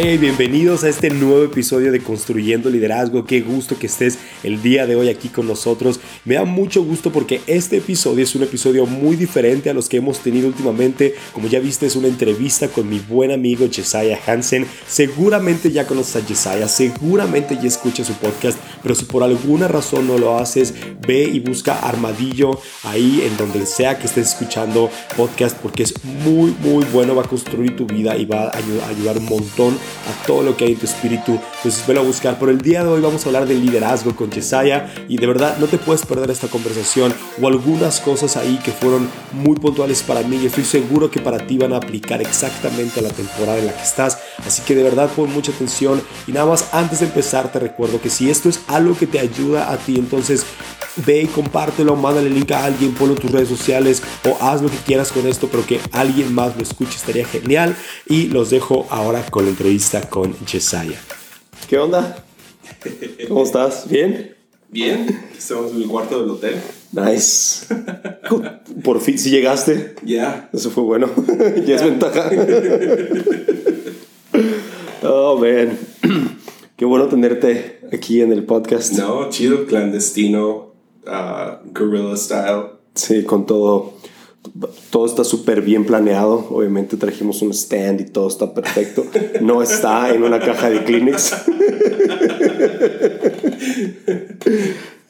Hey, bienvenidos a este nuevo episodio de Construyendo Liderazgo. Qué gusto que estés el día de hoy aquí con nosotros. Me da mucho gusto porque este episodio es un episodio muy diferente a los que hemos tenido últimamente. Como ya viste, es una entrevista con mi buen amigo Jesiah Hansen. Seguramente ya conoces a Jesiah, seguramente ya escuchas su podcast, pero si por alguna razón no lo haces, ve y busca Armadillo ahí en donde sea que estés escuchando podcast porque es muy, muy bueno. Va a construir tu vida y va a ayudar un montón a todo lo que hay en tu espíritu. Entonces velo a buscar. Por el día de hoy vamos a hablar del liderazgo con Yesaya y de verdad no te puedes perder esta conversación o algunas cosas ahí que fueron muy puntuales para mí y estoy seguro que para ti van a aplicar exactamente a la temporada en la que estás. Así que de verdad pon mucha atención y nada más antes de empezar te recuerdo que si esto es algo que te ayuda a ti, entonces ve y compártelo, mándale el link a alguien, ponlo en tus redes sociales o haz lo que quieras con esto, pero que alguien más lo escuche estaría genial. Y los dejo ahora con la entrevista con Jesiah. ¿Qué onda? ¿Cómo estás? ¿Bien? Bien, estamos en el cuarto del hotel. Nice. Por fin, si llegaste. Ya. Eso fue bueno. ya es ventaja. oh, man. Qué bueno tenerte aquí en el podcast. No, chido, clandestino, uh, guerrilla style. Sí, con todo. Todo está súper bien planeado. Obviamente trajimos un stand y todo está perfecto. No está en una caja de Kleenex.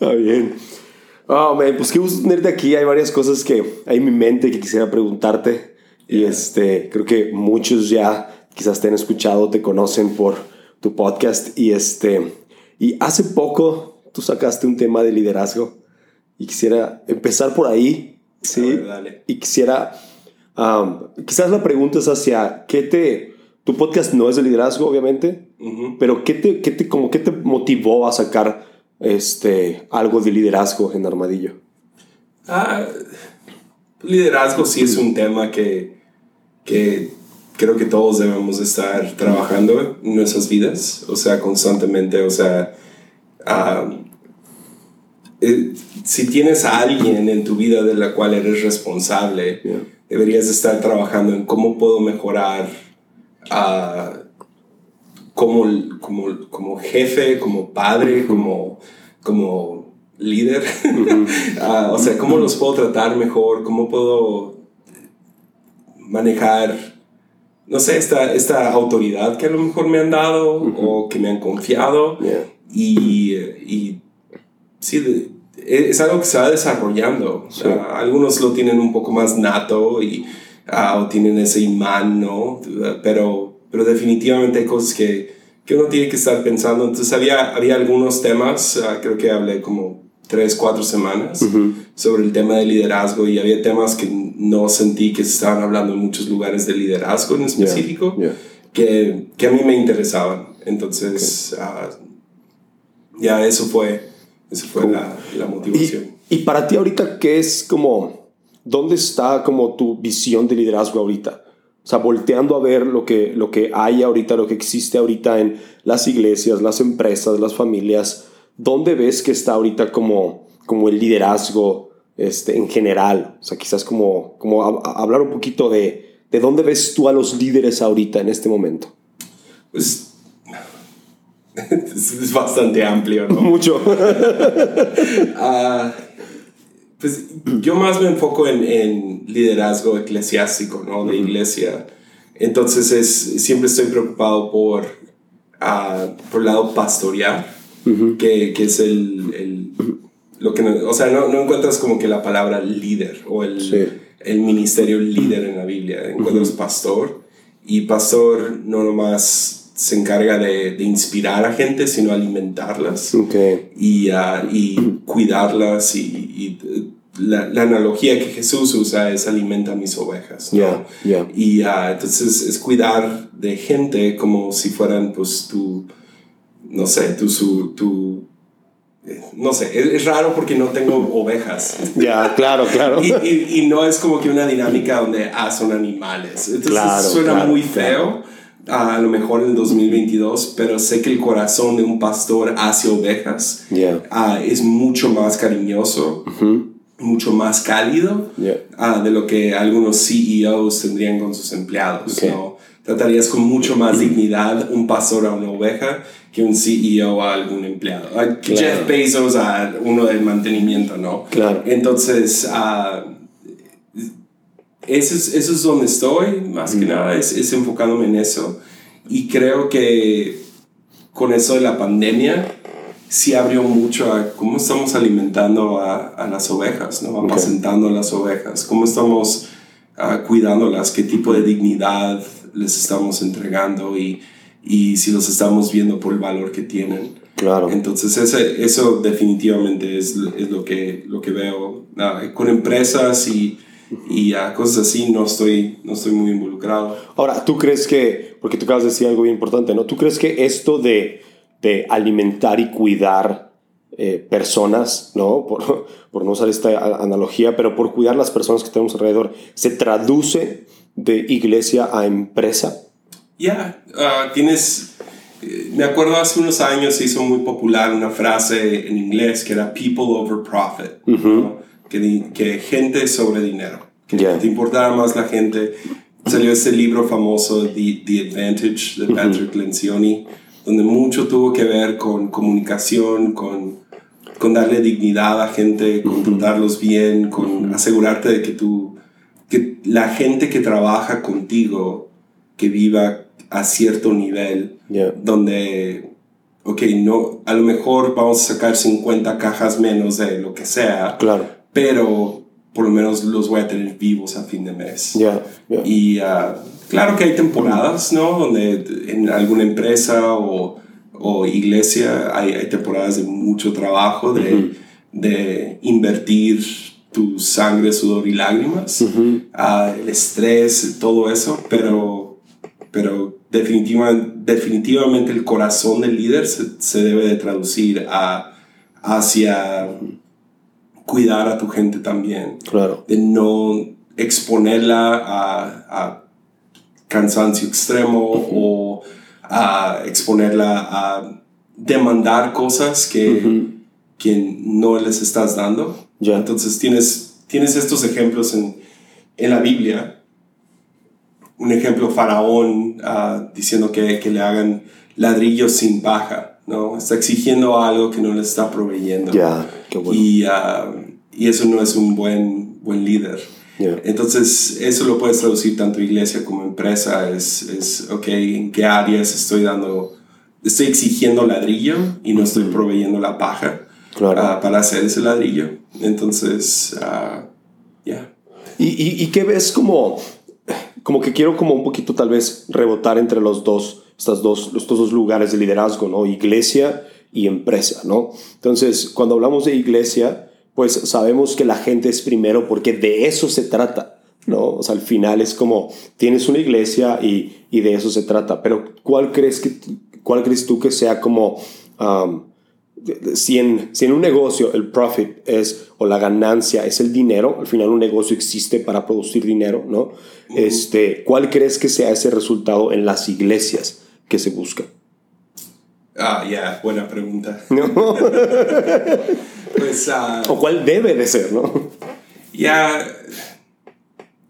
Está bien. Oh, man, pues qué gusto tenerte aquí. Hay varias cosas que hay en mi mente que quisiera preguntarte. Y este, creo que muchos ya quizás te han escuchado, te conocen por tu podcast. Y este, y hace poco tú sacaste un tema de liderazgo y quisiera empezar por ahí, ¿sí? Y quisiera, quizás la pregunta es hacia qué te, tu podcast no es de liderazgo, obviamente, pero ¿qué te, qué te, como, ¿qué te motivó a sacar este, algo de liderazgo en Armadillo? Ah, liderazgo sí es un tema que, que creo que todos debemos estar trabajando en nuestras vidas, o sea, constantemente, o sea, eh, si tienes a alguien en tu vida de la cual eres responsable, deberías estar trabajando en cómo puedo mejorar como, como, como jefe, como padre, como, como líder. Ah, o sea, cómo los puedo tratar mejor, cómo puedo manejar, no sé, esta, esta autoridad que a lo mejor me han dado o que me han confiado. Y, y sí, es algo que se va desarrollando. algunos lo tienen un poco más nato y ah, o tienen ese imán, ¿no? Pero, pero definitivamente hay cosas que, que uno tiene que estar pensando. Entonces había, había algunos temas, ah, creo que hablé como tres, cuatro semanas sobre el tema de liderazgo y había temas que no sentí que se estaban hablando en muchos lugares de liderazgo en específico, Que, que, a mí me interesaban. Entonces, ah, ya eso fue esa fue la, la, motivación. Y, y, para ti ahorita, ¿qué es como, dónde está como tu visión de liderazgo ahorita? O sea, volteando a ver lo que, lo que hay ahorita, lo que existe ahorita en las iglesias, las empresas, las familias, ¿dónde ves que está ahorita como, como el liderazgo este, en general? O sea, quizás como, como hablar un poquito de, de dónde ves tú a los líderes ahorita en este momento. Pues es, bastante amplio, ¿no? Mucho. Ah, pues yo más me enfoco en, en liderazgo eclesiástico, ¿no? De iglesia. Entonces es, siempre estoy preocupado por, uh, por el lado pastoral, que, que, es el, el lo que o sea, no, no, encuentras como que la palabra líder o el, el ministerio líder en la Biblia, encuentras pastor y pastor no nomás se encarga de, de, inspirar a gente, sino alimentarlas y, uh, y cuidarlas. Y, y la, la, analogía que Jesús usa es alimenta mis ovejas. ¿no? Y uh, entonces es cuidar de gente como si fueran pues tu, no sé, tu, su, tu eh, no sé, es, raro porque no tengo ovejas. Ya, claro, claro. y, y, y, no es como que una dinámica donde, ah, son animales. Entonces suena muy feo a lo mejor en el 2022, pero sé que el corazón de un pastor hacia ovejas ah, es mucho más cariñoso, mucho más cálido ah, de lo que algunos CEOs tendrían con sus empleados. tratarías con mucho más dignidad un pastor a una oveja que un CEO a algún empleado. Jeff Bezos a uno del mantenimiento, ¿no? Claro. Entonces, uh, eso, es, eso es donde estoy, más que nada, es, es enfocándome en eso. Y creo que con eso de la pandemia, sí abrió mucho a cómo estamos alimentando a, a las ovejas, ¿no? Apacentando a las ovejas, cómo estamos uh, cuidándolas, qué tipo de dignidad les estamos entregando y, y si los estamos viendo por el valor que tienen. Claro. Entonces ese, eso definitivamente es, es, lo, que, lo que veo. Uh, con empresas y, y uh, cosas así no estoy, no estoy muy involucrado. Ahora, ¿tú crees que, porque tú acabas de decir algo bien importante, ¿no? ¿Tú crees que esto de de alimentar y cuidar eh, personas, ¿no? Por, por, no usar esta analogía, pero por cuidar las personas que tenemos alrededor, ¿se traduce de iglesia a empresa? Ya, ah, tienes, eh, me acuerdo hace unos años se hizo muy popular una frase en inglés que era people over profit, que, que, gente sobre dinero, que te importara más la gente. Salió este libro famoso, The, The Advantage, de Patrick Lencioni donde mucho tuvo que ver con comunicación, con, con darle dignidad a gente, con tratarlos bien, con asegurarte de que tú, que la gente que trabaja contigo, que viva a cierto nivel, donde, ok, no, a lo mejor vamos a sacar 50 cajas menos de lo que sea, claro. Pero por lo menos los voy a tener vivos a fin de mes. Yeah, Y uh, claro que hay temporadas, ¿no? Donde en alguna empresa o, o iglesia hay, hay, temporadas de mucho trabajo, de, de, invertir tu sangre, sudor y lágrimas, uh el estrés, todo eso, pero, pero definitivamente, definitivamente el corazón del líder se, se debe de traducir a, hacia cuidar a tu gente también. Claro. De no exponerla a, a cansancio extremo o a exponerla a demandar cosas que, que no les estás dando. Entonces tienes, tienes estos ejemplos en, en la Biblia. Un ejemplo, Faraón uh, diciendo que, que le hagan ladrillos sin paja. ¿No? Está exigiendo algo que no le está proveyendo. y, uh, y, eso no es un buen, buen líder. Entonces, eso lo puedes traducir tanto iglesia como empresa. Es, es, ok, ¿en qué áreas estoy dando, estoy exigiendo ladrillo y no estoy proveyendo la paja uh, para hacer ese ladrillo? Entonces, uh, ya. ¿Y, y, y qué ves como, como que quiero como un poquito tal vez rebotar entre los dos? Estas dos, estos dos lugares de liderazgo, ¿no? Iglesia y empresa, ¿no? Entonces, cuando hablamos de iglesia, pues sabemos que la gente es primero porque de eso se trata, ¿no? O sea, al final es como, tienes una iglesia y, y de eso se trata, pero ¿cuál crees, que, cuál crees tú que sea como... Um, si en, si en un negocio el profit es o la ganancia es el dinero, al final un negocio existe para producir dinero, ¿no? este, ¿Cuál crees que sea ese resultado en las iglesias? Que se busca? Ah, ya, buena pregunta. pues, uh, o cuál debe de ser, ¿no? Ya,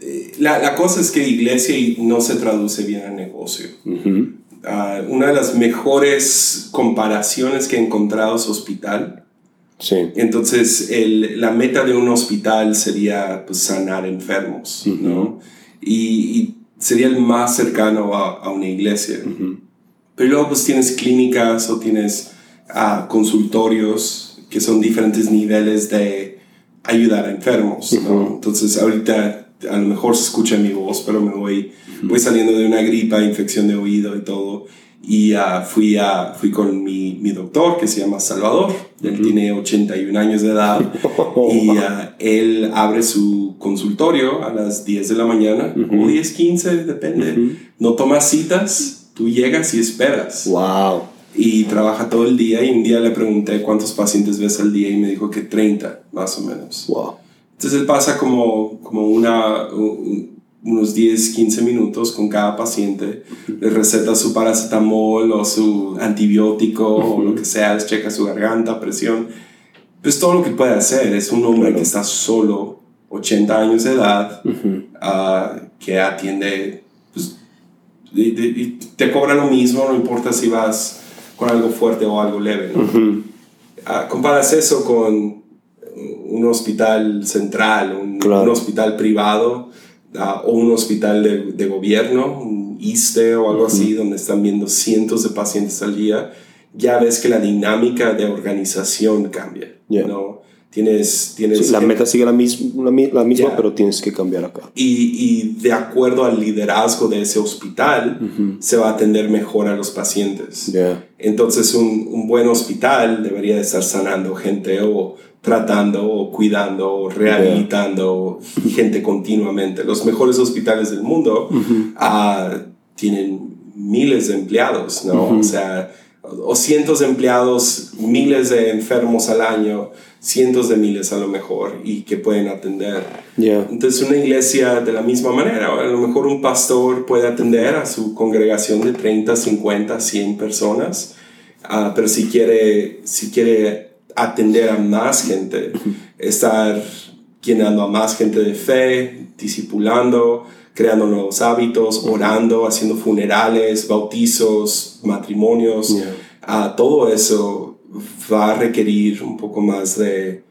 eh, la, la, cosa es que iglesia no se traduce bien a negocio. Uh, una de las mejores comparaciones que he encontrado es hospital. Sí. Entonces, el, la meta de un hospital sería pues, sanar enfermos, ¿no? Y, y, sería el más cercano a, a una iglesia. Pero luego pues tienes clínicas o tienes uh, consultorios que son diferentes niveles de ayudar a enfermos. ¿no? Entonces ahorita a lo mejor se escucha mi voz, pero me voy, voy saliendo de una gripa, infección de oído y todo. Y uh, fui, a, fui con mi, mi, doctor que se llama Salvador. Él tiene 81 años de edad y uh, él abre su consultorio a las 10 de la mañana o 10, 15, depende. No toma citas Tú llegas y esperas. Wow. Y trabaja todo el día y un día le pregunté cuántos pacientes ves al día y me dijo que 30, más o menos. Wow. Entonces él pasa como, como una, unos 10, 15 minutos con cada paciente, le receta su paracetamol o su antibiótico o lo que sea, les checa su garganta, presión. Pues todo lo que puede hacer. Es un hombre que está solo, 80 años de edad, uh que atiende te cobra lo mismo, no importa si vas con algo fuerte o algo leve. Ah, comparas eso con un hospital central, un, hospital privado ah, o un hospital de, de, gobierno, un ISTE o algo así, donde están viendo cientos de pacientes al día, ya ves que la dinámica de organización cambia. ¿no? Tienes, tienes la meta sigue la, misma, la misma pero tienes que cambiar acá. Y, y, de acuerdo al liderazgo de ese hospital, se va a atender mejor a los pacientes. Entonces, un, un, buen hospital debería estar sanando gente o tratando o cuidando o rehabilitando gente continuamente. Los mejores hospitales del mundo uh, tienen miles de empleados, ¿no? O sea, o cientos de empleados, miles de enfermos al año, cientos de miles a lo mejor, y que pueden atender. Entonces una iglesia de la misma manera, a lo mejor un pastor puede atender a su congregación de 30, 50, 100 personas, uh, pero si quiere, si quiere atender a más gente, estar llenando a más gente de fe, discipulando, creando nuevos hábitos, orando, haciendo funerales, bautizos, matrimonios, a todo eso va a requerir un poco más de,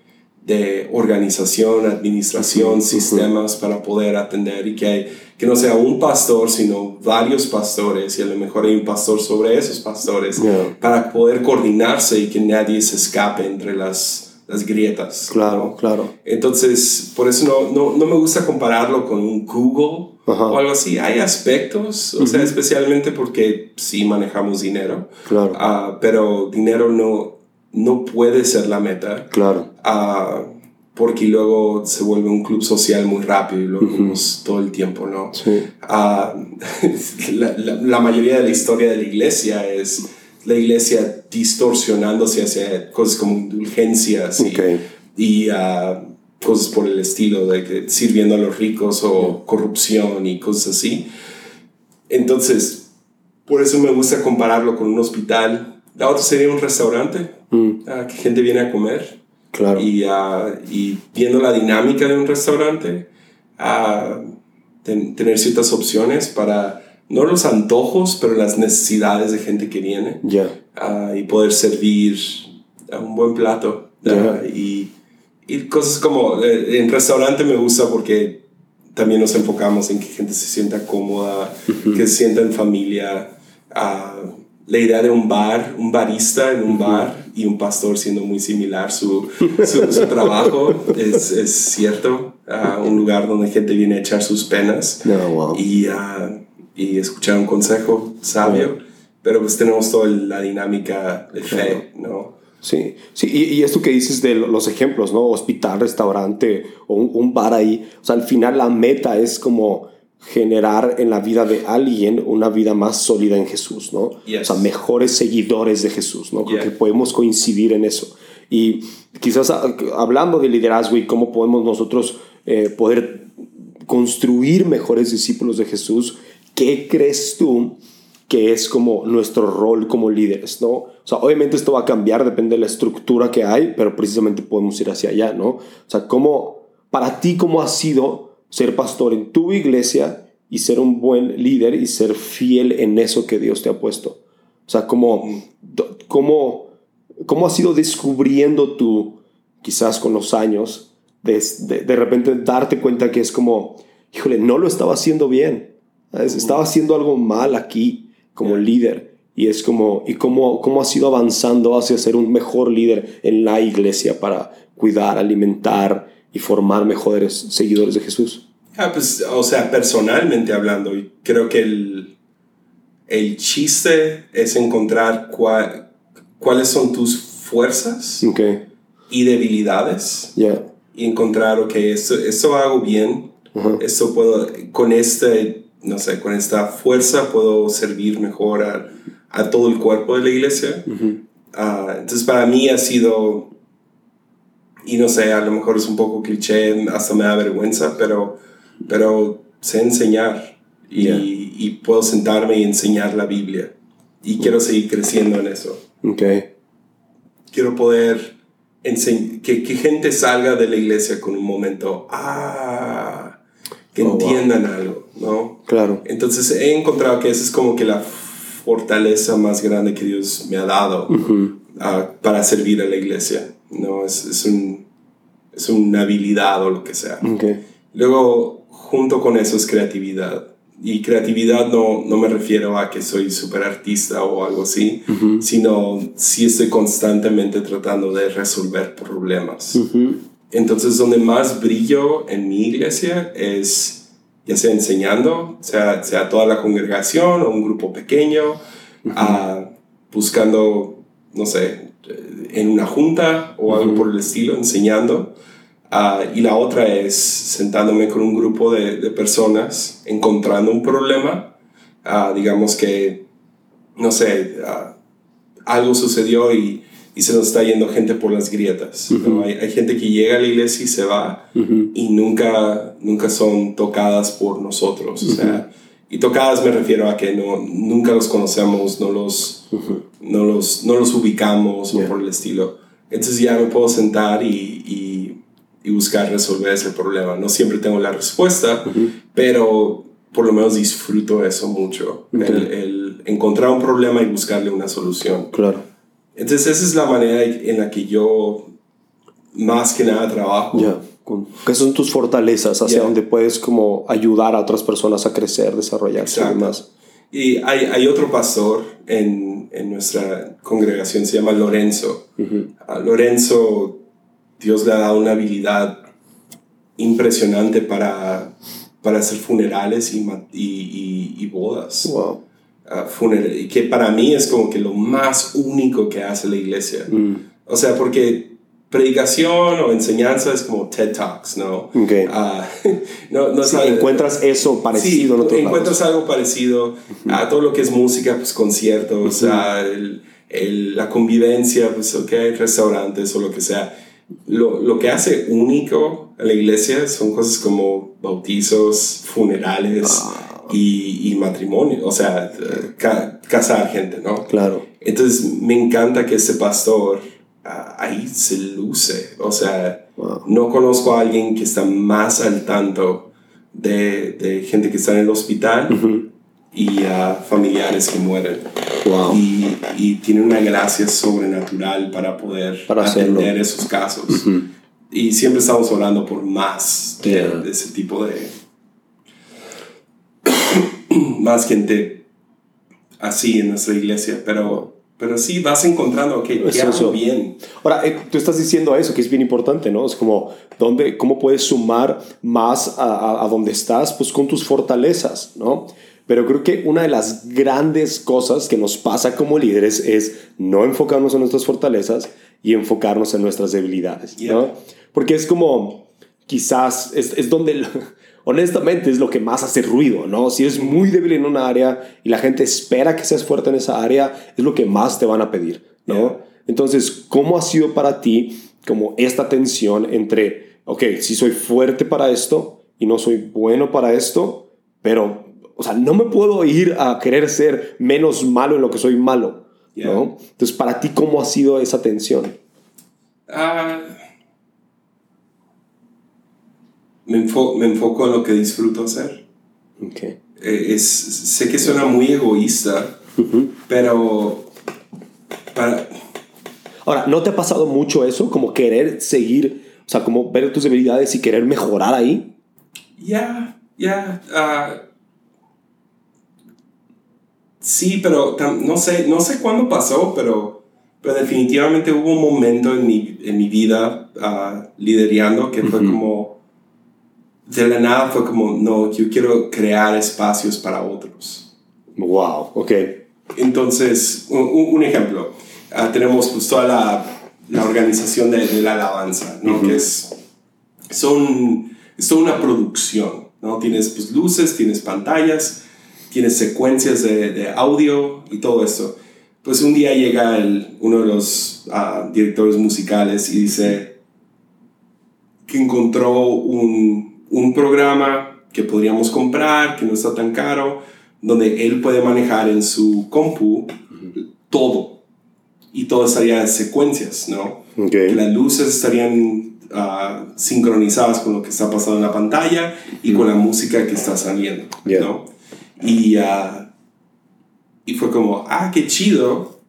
de organización, administración, sistemas para poder atender y que, hay, que no sea un pastor, sino varios pastores y a lo mejor hay un pastor sobre esos pastores para poder coordinarse y que nadie se escape entre las las grietas. Claro, claro. Entonces, por eso no, no, no, me gusta compararlo con un Google o algo así. Hay aspectos, o sea, especialmente porque sí manejamos dinero. Claro. Uh, pero dinero no, no puede ser la meta. Claro. Uh, porque luego se vuelve un club social muy rápido y lo vemos todo el tiempo, ¿no? Sí. Uh, la, la, la mayoría de la historia de la iglesia es la iglesia distorsionándose hacia cosas como indulgencias y, ah, cosas por el estilo, de que sirviendo a los ricos o corrupción y cosas así. Entonces, por eso me gusta compararlo con un hospital. La otra sería un restaurante, mm. ah, que gente viene a comer. Claro. Y, uh, y viendo la dinámica de un restaurante, tener ciertas opciones para no los antojos, pero las necesidades de gente que viene. Ya. Ah, y poder servir un buen plato. y, y, cosas como, eh, en restaurante me gusta porque también nos enfocamos en que gente se sienta cómoda, que se sienta en familia. Uh, la idea de un bar, un barista en un bar y un pastor siendo muy similar su, su, trabajo, es, es cierto. Uh, un lugar donde gente viene a echar sus penas. wow. Y y escuchar un consejo sabio, pero pues tenemos toda la dinámica de fe, ¿no? Sí, sí, y, y, esto que dices de los ejemplos, ¿no? Hospital, restaurante o un, bar ahí, o sea, al final la meta es como generar en la vida de alguien una vida más sólida en Jesús, ¿no? O sea, mejores seguidores de Jesús, ¿no? Creo que podemos coincidir en eso. Y quizás ah, hablando de liderazgo y cómo podemos nosotros eh, poder construir mejores discípulos de Jesús, ¿qué crees tú que es como nuestro rol como líderes, ¿no? O sea, obviamente esto va a cambiar, depende de la estructura que hay, pero precisamente podemos ir hacia allá, ¿no? O sea, ¿cómo, para ti, cómo ha sido ser pastor en tu iglesia y ser un buen líder y ser fiel en eso que Dios te ha puesto? O sea, ¿cómo, cómo, cómo has ido descubriendo tú, quizás con los años, de, de, de repente darte cuenta que es como, híjole, no lo estaba haciendo bien estaba haciendo algo mal aquí como líder. Y es como, ¿y cómo, cómo has ido avanzando hacia ser un mejor líder en la iglesia para cuidar, alimentar y formar mejores seguidores de Jesús? Ah, pues, o sea, personalmente hablando, creo que el, el chiste es encontrar cuáles son tus fuerzas y debilidades. Y encontrar, ok, esto, esto hago bien, esto puedo, con este no sé, con esta fuerza puedo servir mejor a, a todo el cuerpo de la iglesia. Ah, entonces para mí ha sido, y no sé, a lo mejor es un poco cliché, hasta me da vergüenza, pero, pero sé enseñar y, y puedo sentarme y enseñar la Biblia. Y quiero seguir creciendo en eso. Okay. Quiero poder que, que gente salga de la iglesia con un momento, ah, que Oh, wow. entiendan algo, ¿no? Claro. Entonces he encontrado que esa es como que la fortaleza más grande que Dios me ha dado ah, para servir a la iglesia, ¿no? Es, es, un, es una habilidad o lo que sea. Luego, junto con eso es creatividad. Y creatividad no, no me refiero a que soy súper artista o algo así, sino sí estoy constantemente tratando de resolver problemas. Entonces, donde más brillo en mi iglesia es ya sea enseñando, sea, sea toda la congregación o un grupo pequeño, ah, buscando, no sé, en una junta o algo por el estilo, enseñando. Ah, y la otra es sentándome con un grupo de, de personas, encontrando un problema, ah, digamos que, no sé, ah, algo sucedió y, y se nos está yendo gente por las grietas. ¿no? hay, hay gente que llega a la iglesia y se va y nunca, nunca son tocadas por nosotros. O sea, y tocadas me refiero a que no, nunca los conocemos, no los, no los, no los ubicamos o Yeah. por el estilo. Entonces ya me puedo sentar y, y, y buscar resolver ese problema. No siempre tengo la respuesta, pero por lo menos disfruto eso mucho. El, el encontrar un problema y buscarle una solución. Claro. Entonces esa es la manera en la que yo más que nada trabajo. Ya. ¿Qué son tus fortalezas hacia Ya. donde puedes como ayudar a otras personas a crecer, desarrollarse y Exacto. demás? Y hay, hay otro pastor en, en nuestra congregación, se llama Lorenzo. A Lorenzo, Dios le ha dado una habilidad impresionante para, para hacer funerales y, y, y- y bodas. Wow. Y que para mí es como que lo más único que hace la iglesia. Mm. O sea, porque predicación o enseñanza es como TED Talks, ¿no? Ok. Ah, no, no Sí, sabe- encuentras eso parecido en sí, otros encuentras lados. algo parecido a todo lo que es música, pues conciertos, a el- el- la convivencia, pues ok, restaurantes o lo que sea. Lo, lo que hace único a la iglesia son cosas como bautizos, funerales y, y matrimonio, o sea, ca- casar gente, ¿no? Claro. Entonces me encanta que ese pastor ah, ahí se luce. O sea, Wow. no conozco a alguien que está más al tanto de, de gente que está en el hospital y a familiares que mueren. Wow. Y, y tiene una gracia sobrenatural para poder Para hacerlo. atender esos casos. Y siempre estamos orando por más de, Yeah. de ese tipo de... más gente así en nuestra iglesia, pero, pero sí vas encontrando, ok, ¿qué Es hago eso. bien? Ahora, eh, tú estás diciendo eso, que es bien importante, ¿no? Es como, ¿dónde, ¿cómo puedes sumar más a, a, a donde estás? Pues con tus fortalezas, ¿no? Pero creo que una de las grandes cosas que nos pasa como líderes es no enfocarnos en nuestras fortalezas y enfocarnos en nuestras debilidades, ¿no? Porque es como, quizás, es, es donde, honestamente, es lo que más hace ruido, ¿no? Si eres muy débil en una área y la gente espera que seas fuerte en esa área, es lo que más te van a pedir, ¿no? Yeah. Entonces, ¿cómo ha sido para ti como esta tensión entre, ok, sí soy fuerte para esto y no soy bueno para esto, pero, o sea, no me puedo ir a querer ser menos malo en lo que soy malo, Yeah. ¿no? Entonces, para ti, ¿cómo ha sido esa tensión? Ah, me, enfo- me enfoco en lo que disfruto hacer. Ok. Eh, es, sé que suena muy egoísta, pero para, Ahora, ¿no te ha pasado mucho eso? Como querer seguir, o sea, como ver tus debilidades y querer mejorar ahí. Ya, ya. ah, sí, pero no sé, no sé cuándo pasó, pero, pero definitivamente hubo un momento en mi, en mi vida ah, liderando que fue como, de la nada fue como, no, yo quiero crear espacios para otros. Wow, ok. Entonces, un, ejemplo, ah, tenemos pues toda la, la organización de, de la alabanza, ¿no? Que es, son, es toda una producción, ¿no? Tienes pues, luces, tienes pantallas, tienes secuencias de, de audio y todo esto. Pues un día llega el, uno de los ah, directores musicales y dice que encontró un, un programa que podríamos comprar, que no está tan caro, donde él puede manejar en su compu todo. Y todo estaría en secuencias, ¿no? Ok. Las luces estarían ah, sincronizadas con lo que está pasando en la pantalla y con la música que está saliendo, Yeah. ¿no? Y, ah, y fue como, ah, qué chido,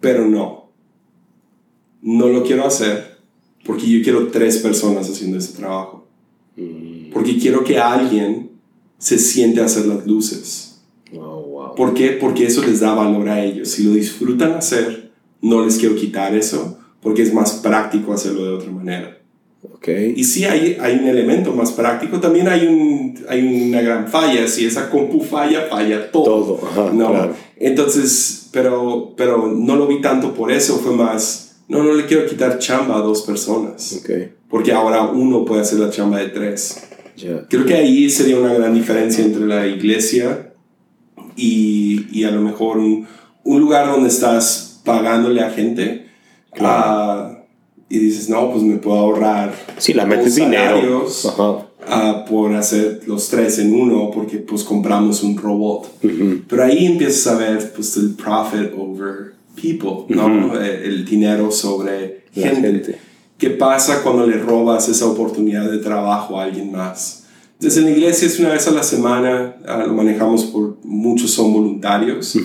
pero no. No lo quiero hacer porque yo quiero tres personas haciendo ese trabajo. Porque quiero que alguien se siente a hacer las luces. Wow, wow. ¿Por qué? Porque eso les da valor a ellos. Si lo disfrutan hacer, no les quiero quitar eso, porque es más práctico hacerlo de otra manera. Ok. Y sí hay, hay un elemento más práctico, también hay, un, hay una gran falla. Si esa compu falla, falla todo. Todo, ajá, ¿no? claro. Entonces, pero, pero no lo vi tanto por eso, fue más, no, no le quiero quitar chamba a dos personas, Ok. porque ahora uno puede hacer la chamba de tres. Ya. Creo que ahí sería una gran diferencia entre la iglesia y, y a lo mejor un, un lugar donde estás pagándole a gente ah, y dices, no, pues me puedo ahorrar Sí, la metes dinero. ah, por hacer los tres en uno porque pues compramos un robot. Pero ahí empiezas a ver pues el profit over people, ¿no? Eh, El dinero sobre La gente. gente. ¿Qué pasa cuando le robas esa oportunidad de trabajo a alguien más? Entonces en la iglesia es una vez a la semana, ah, lo manejamos por muchos son voluntarios.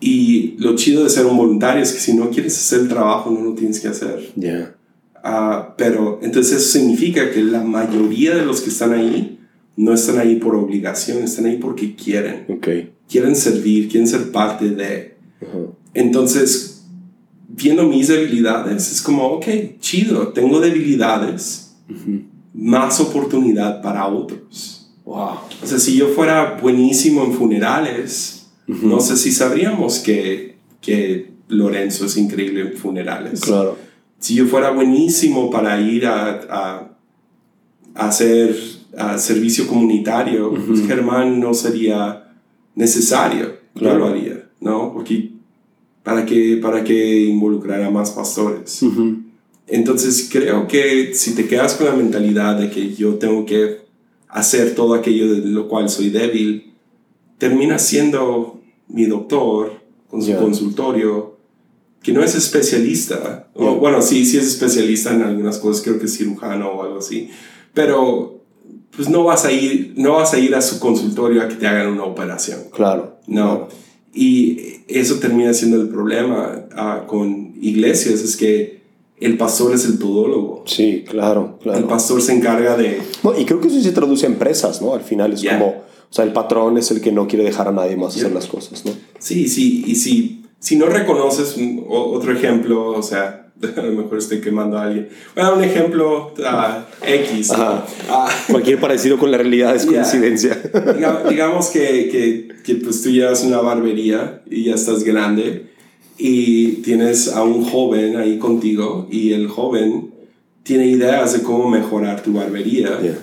Y lo chido de ser un voluntario es que si no quieres hacer el trabajo no lo tienes que hacer. Ya. Ah, pero entonces eso significa que la mayoría de los que están ahí no están ahí por obligación, están ahí porque quieren. Ok. Quieren servir, quieren ser parte de. Ajá. Entonces, viendo mis debilidades, es como, ok, chido, tengo debilidades, más oportunidad para otros. Wow. O sea, si yo fuera buenísimo en funerales, no sé si sabríamos que, que Lorenzo es increíble en funerales Claro. si yo fuera buenísimo para ir a, a- a hacer a servicio comunitario, pues Germán no sería necesario. Claro. Yo lo haría, ¿no? Porque para que, para que involucrar a más pastores. Entonces creo que si te quedas con la mentalidad de que yo tengo que hacer todo aquello de lo cual soy débil, termina siendo mi doctor con su consultorio, que no es especialista. O, bueno, sí, sí es especialista en algunas cosas, creo que es cirujano o algo así, pero pues no vas a ir, no vas a ir a su consultorio a que te hagan una operación. Claro. No. Y eso termina siendo el problema ah, con iglesias, es que el pastor es el todólogo. Sí, claro, El claro. pastor se encarga de... No, y creo que eso se traduce a empresas, ¿no? Al final es como, o sea, el patrón es el que no quiere dejar a nadie más hacer las cosas, ¿no? Sí, sí, y si, si no reconoces un- otro ejemplo, o sea, a lo mejor estoy quemando a alguien. Bueno, un ejemplo ah, X. Ajá. Ah, Cualquier parecido con la realidad es Ya. coincidencia. Diga- digamos que, que, que pues tú llevas una barbería y ya estás grande y tienes a un joven ahí contigo y el joven tiene ideas de cómo mejorar tu barbería, Ya.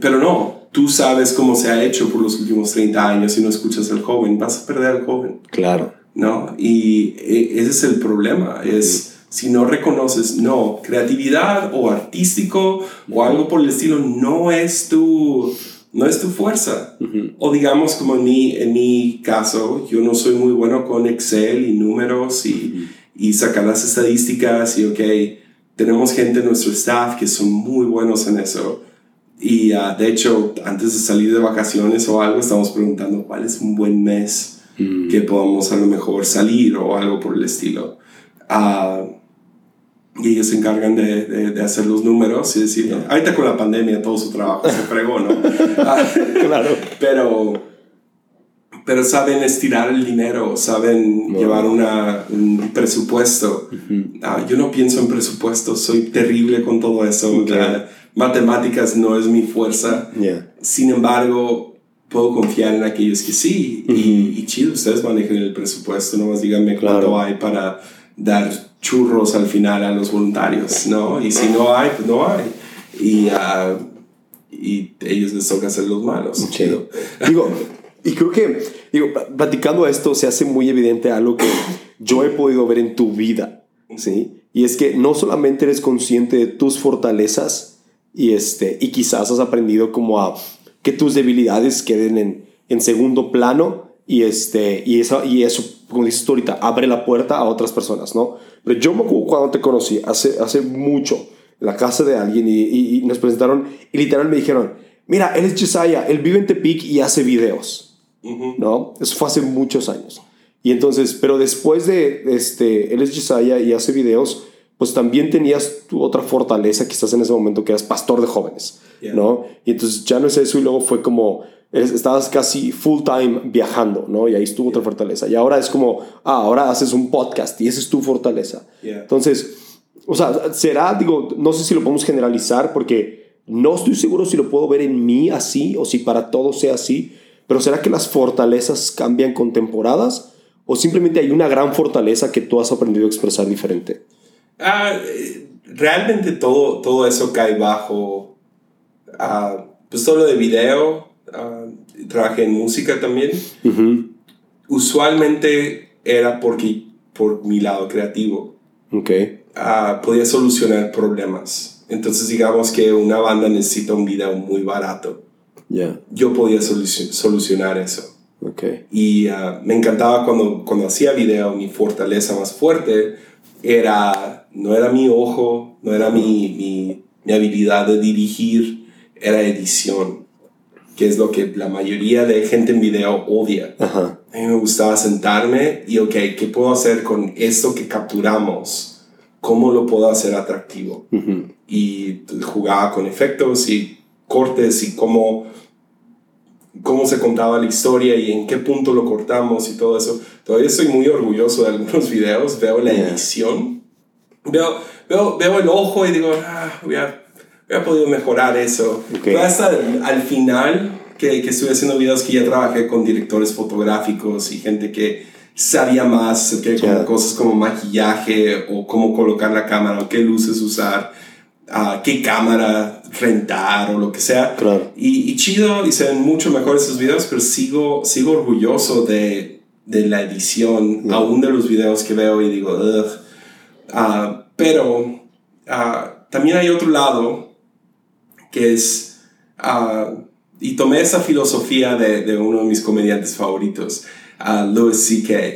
pero no, tú sabes cómo se ha hecho por los últimos 30 años y no escuchas al joven, vas a perder al joven, Claro. ¿No? Y e- ese es el problema, es si no reconoces, no, creatividad o artístico o algo por el estilo no es tu, no es tu fuerza. O digamos como en mi, en mi caso, yo no soy muy bueno con Excel y números y, y sacar las estadísticas y, ok, tenemos gente en nuestro staff que son muy buenos en eso. Y ah, de hecho, antes de salir de vacaciones o algo, estamos preguntando cuál es un buen mes que podamos a lo mejor salir o algo por el estilo. Ah, y ellos se encargan de, de- de hacer los números y decir, ahorita con la pandemia todo su trabajo se fregó, ¿no? Ah, Claro. pero, pero saben estirar el dinero, saben llevar una, un presupuesto. Ah, yo no pienso en presupuestos, soy terrible con todo eso. Ok. La- matemáticas no es mi fuerza. Ya. Sin embargo, puedo confiar en aquellos que sí. y, y chido, ustedes manejen el presupuesto, nomás díganme Claro. cuánto hay para dar churros al final a los voluntarios, ¿no? Y si no hay, pues no hay. Y, ah, y ellos les toca hacer los malos. Chido. Digo, y creo que, digo, platicando esto, se hace muy evidente algo que yo he podido ver en tu vida, ¿sí? Y es que no solamente eres consciente de tus fortalezas y, este, y quizás has aprendido como a que tus debilidades queden en, en segundo plano y, este, y, eso, y eso, como dices tú ahorita, abre la puerta a otras personas, ¿no? Pero yo me acuerdo cuando te conocí, hace, hace mucho, en la casa de alguien, y, y, nos presentaron, y literal me dijeron, mira, él es Josiah, él vive en Tepic y hace videos, ¿no? Eso fue hace muchos años. Y entonces, pero después de, este, él es Josiah y hace videos, pues también tenías tu otra fortaleza, quizás en ese momento que eras pastor de jóvenes, ¿no? Y entonces ya no es eso y luego fue como, estabas casi full time viajando, ¿no? Y ahí estuvo otra fortaleza. Y ahora es como, ah, ahora haces un podcast y esa es tu fortaleza. Entonces, o sea, será, digo, no sé si lo podemos generalizar porque no estoy seguro si lo puedo ver en mí así o si para todos sea así, pero ¿será que las fortalezas cambian con temporadas? ¿O simplemente hay una gran fortaleza que tú has aprendido a expresar diferente? Ah, realmente todo, todo eso cae bajo, uh, pues todo lo de video, uh, trabajé en música también. Usualmente era porque, por mi lado creativo. Okay. podía solucionar problemas. Entonces digamos que una banda necesita un video muy barato. Yeah. Yo podía solucionar eso. Okay. Y me encantaba cuando, cuando hacía video, mi fortaleza más fuerte era, no era mi ojo, no era mi, mi, mi habilidad de dirigir, era edición, que es lo que la mayoría de gente en video odia. A mí me gustaba sentarme y, ok, ¿qué puedo hacer con esto que capturamos? ¿Cómo lo puedo hacer atractivo? Y jugaba con efectos y cortes y cómo cómo se contaba la historia y en qué punto lo cortamos y todo eso. Todavía estoy muy orgulloso de algunos videos, veo la edición, veo, veo, veo el ojo y digo, ah, hubiera, podido mejorar eso. Fue hasta al final que, que estuve haciendo videos que ya trabajé con directores fotográficos y gente que sabía más, que cosas como maquillaje o cómo colocar la cámara o qué luces usar, uh, qué cámara rentar o lo que sea. Y, y, chido, y se ven mucho mejor esos videos, pero sigo, sigo orgulloso de, de la edición, aún de los videos que veo y digo, Ugh. Ah, pero ah, también hay otro lado que es, ah, y tomé esa filosofía de, de, uno de mis comediantes favoritos, Louis C.K.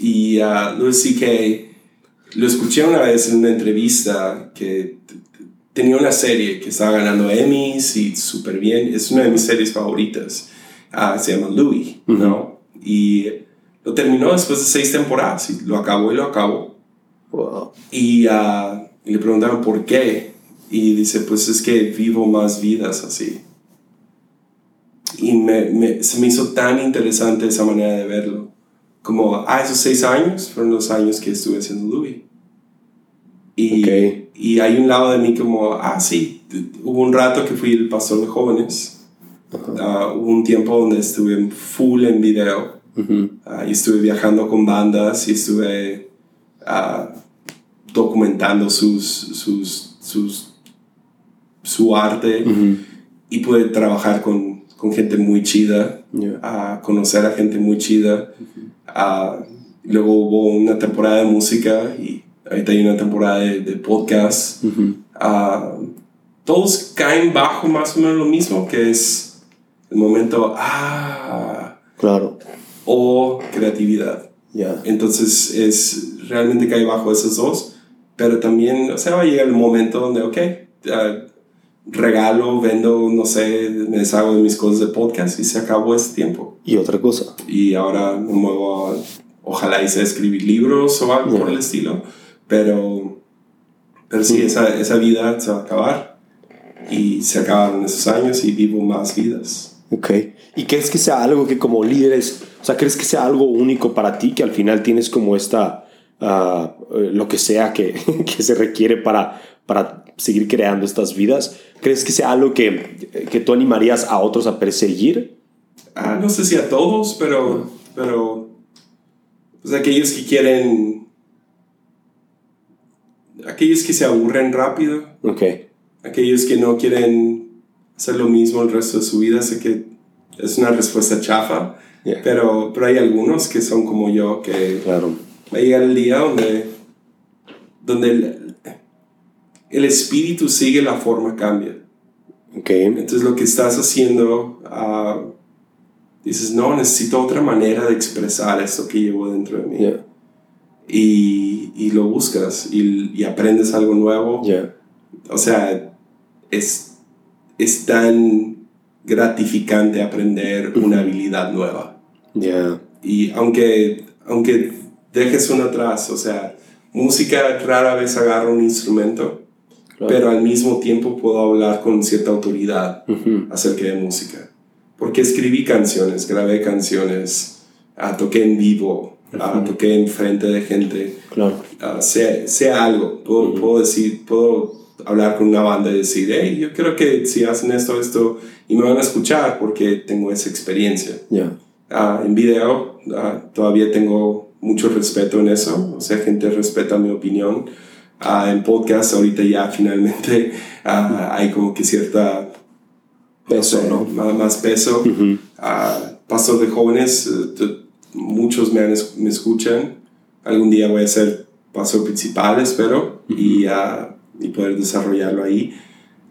y Louis C.K. lo escuché una vez en una entrevista que tenía una serie que estaba ganando Emmys y súper bien. Es una de mis series favoritas. Se llama Louis, ¿no? Y lo terminó después de seis temporadas y lo acabó y lo acabó. Y, ah, y, le preguntaron por qué. Y dice, pues es que vivo más vidas así. Y me, me, se me hizo tan interesante esa manera de verlo. Como, ah, esos seis años fueron los años que estuve haciendo Louis. Y, y hay un lado de mí como, ah, sí, hubo un rato que fui el pastor de jóvenes. Ah, hubo un tiempo donde estuve full en video. Ah, y estuve viajando con bandas y estuve uh, documentando sus, sus, sus, su arte. Y pude trabajar con, con gente muy chida, a conocer a gente muy chida. luego hubo una temporada de música y ahorita hay una temporada de, de podcast. Ah, todos caen bajo más o menos lo mismo, que es el momento, ah, claro. O creatividad. ya Entonces, es, realmente cae bajo esos dos, pero también, o sea, va a llegar el momento donde, ok, regalo, vendo, no sé, me deshago de mis cosas de podcast y se acabó ese tiempo. Y otra cosa. Y ahora me muevo a, ojalá hice escribir libros o algo por el estilo pero, pero sí, esa, esa vida se va a acabar. Y se acabaron esos años y vivo más vidas. Ok. ¿Y crees que sea algo que como líderes, o sea, crees que sea algo único para ti, que al final tienes como esta, eh, lo que sea que, que, se requiere para, para seguir creando estas vidas? ¿Crees que sea algo que, que tú animarías a otros a perseguir? Ah, no sé si a todos, pero, pero pues aquellos que quieren aquellos que se aburren rápido. Okay. Aquellos que no quieren hacer lo mismo el resto de su vida. Sé que es una respuesta chafa, pero, pero hay algunos que son como yo, que claro. Va a llegar el día donde, donde el, el espíritu sigue, la forma cambia. Okay. Entonces lo que estás haciendo uh, dices, no, necesito otra manera de expresar esto que llevo dentro de mí. Y, y, lo buscas y, y, aprendes algo nuevo. O sea, es, es tan gratificante aprender una habilidad nueva. Y aunque, aunque dejes uno atrás, o sea, música rara vez agarra un instrumento, pero al mismo tiempo puedo hablar con cierta autoridad acerca de música. Porque escribí canciones, grabé canciones, uh, toqué en vivo, uh, toqué en frente de gente. Claro. Uh, sea, algo, puedo, puedo, decir, puedo hablar con una banda y decir, hey, yo creo que si hacen esto, esto, y me van a escuchar porque tengo esa experiencia. en video todavía tengo mucho respeto en eso, o sea, gente respeta mi opinión. en podcast ahorita ya finalmente hay como que cierta peso, ¿no? Más, más peso. Uh pasos de jóvenes, eh, muchos me, me escuchan. Algún día voy a ser paso principal, espero, y, y poder desarrollarlo ahí.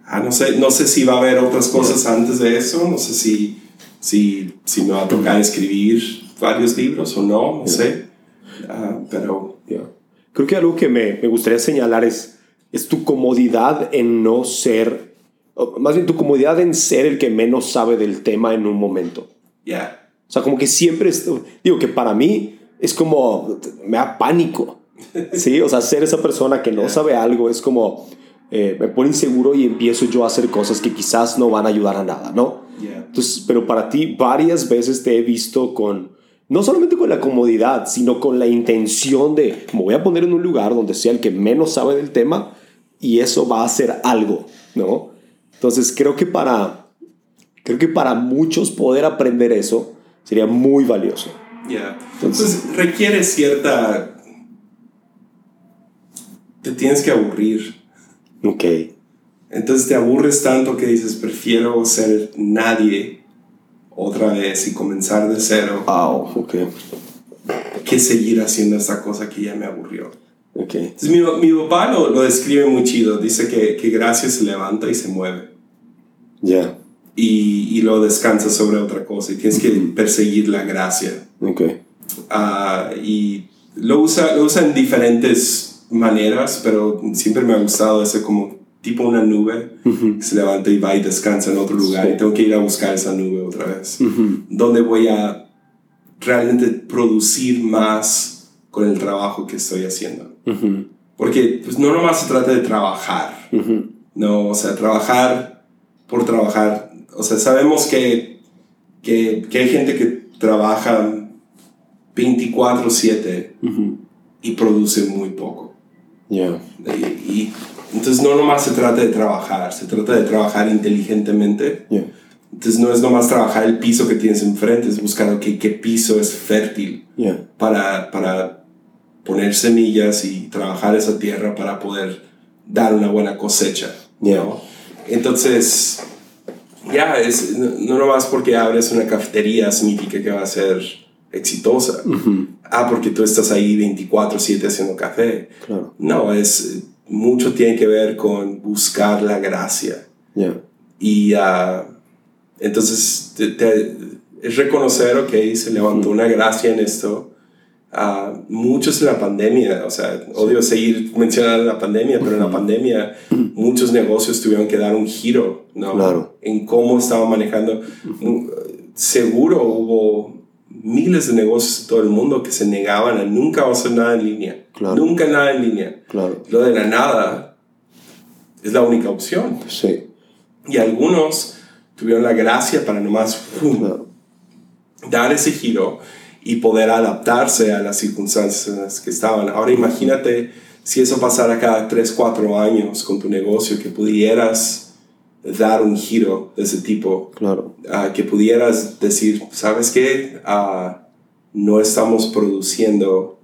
Ah, no, sé, no sé si va a haber otras cosas antes de eso, no sé si, si, si me va a tocar escribir varios libros o no, no sé. Ah, pero... Creo que algo que me, me gustaría señalar es, es tu comodidad en no ser más bien tu comodidad en ser el que menos sabe del tema en un momento. Ya. O sea, como que siempre, digo que para mí es como, me da pánico. Sí, o sea, ser esa persona que no sabe algo es como, eh, me pone inseguro y empiezo yo a hacer cosas que quizás no van a ayudar a nada, ¿no? Entonces, pero para ti varias veces te he visto con, no solamente con la comodidad, sino con la intención de, me voy a poner en un lugar donde sea el que menos sabe del tema y eso va a hacer algo, ¿no? Entonces creo que para, creo que para muchos poder aprender eso sería muy valioso. Ya. Entonces, requiere cierta... Te tienes que aburrir. Ok. Entonces te aburres tanto que dices, prefiero ser nadie otra vez y comenzar de cero. Oh, ok. Que seguir haciendo esta cosa que ya me aburrió. Okay. Entonces, mi, mi papá lo, lo, describe muy chido. Dice que, que gracia se levanta y se mueve. Ya. Y, y, lo descansa sobre otra cosa. Y tienes que perseguir la gracia. Ok. Uh, y lo usa, lo usa en diferentes maneras, pero siempre me ha gustado ese como tipo una nube que se levanta y va y descansa en otro lugar. Y tengo que ir a buscar esa nube otra vez. Donde voy a realmente producir más con el trabajo que estoy haciendo. Porque pues, no nomás se trata de trabajar, no, o sea, trabajar por trabajar. O sea, sabemos que, que, que hay gente que trabaja 24/7 y produce muy poco. Yeah. Y, entonces no nomás se trata de trabajar, se trata de trabajar inteligentemente. Entonces no es nomás trabajar el piso que tienes enfrente, es buscar okay, qué piso es fértil para, para poner semillas y trabajar esa tierra para poder dar una buena cosecha. ¿no? Entonces, ya, es, no, nomás porque abres una cafetería significa que va a ser exitosa. Ah, porque tú estás ahí 24/7 haciendo café. No, es mucho tiene que ver con buscar la gracia. Y uh, entonces es reconocer, ok, se levantó una gracia en esto muchos en la pandemia, o sea, odio seguir mencionando la pandemia, pero en la pandemia muchos negocios tuvieron que dar un giro, ¿no? En cómo estaban manejando. Seguro hubo miles de negocios en todo el mundo que se negaban a nunca hacer nada en línea. Nunca nada en línea. Claro. Lo de la nada es la única opción. Sí. Y algunos tuvieron la gracia para nomás dar ese giro y poder adaptarse a las circunstancias que estaban. Ahora imagínate si eso pasara cada 3, 4 años con tu negocio, que pudieras dar un giro de ese tipo. Claro. Uh, que pudieras decir, ¿sabes qué? Uh, no estamos produciendo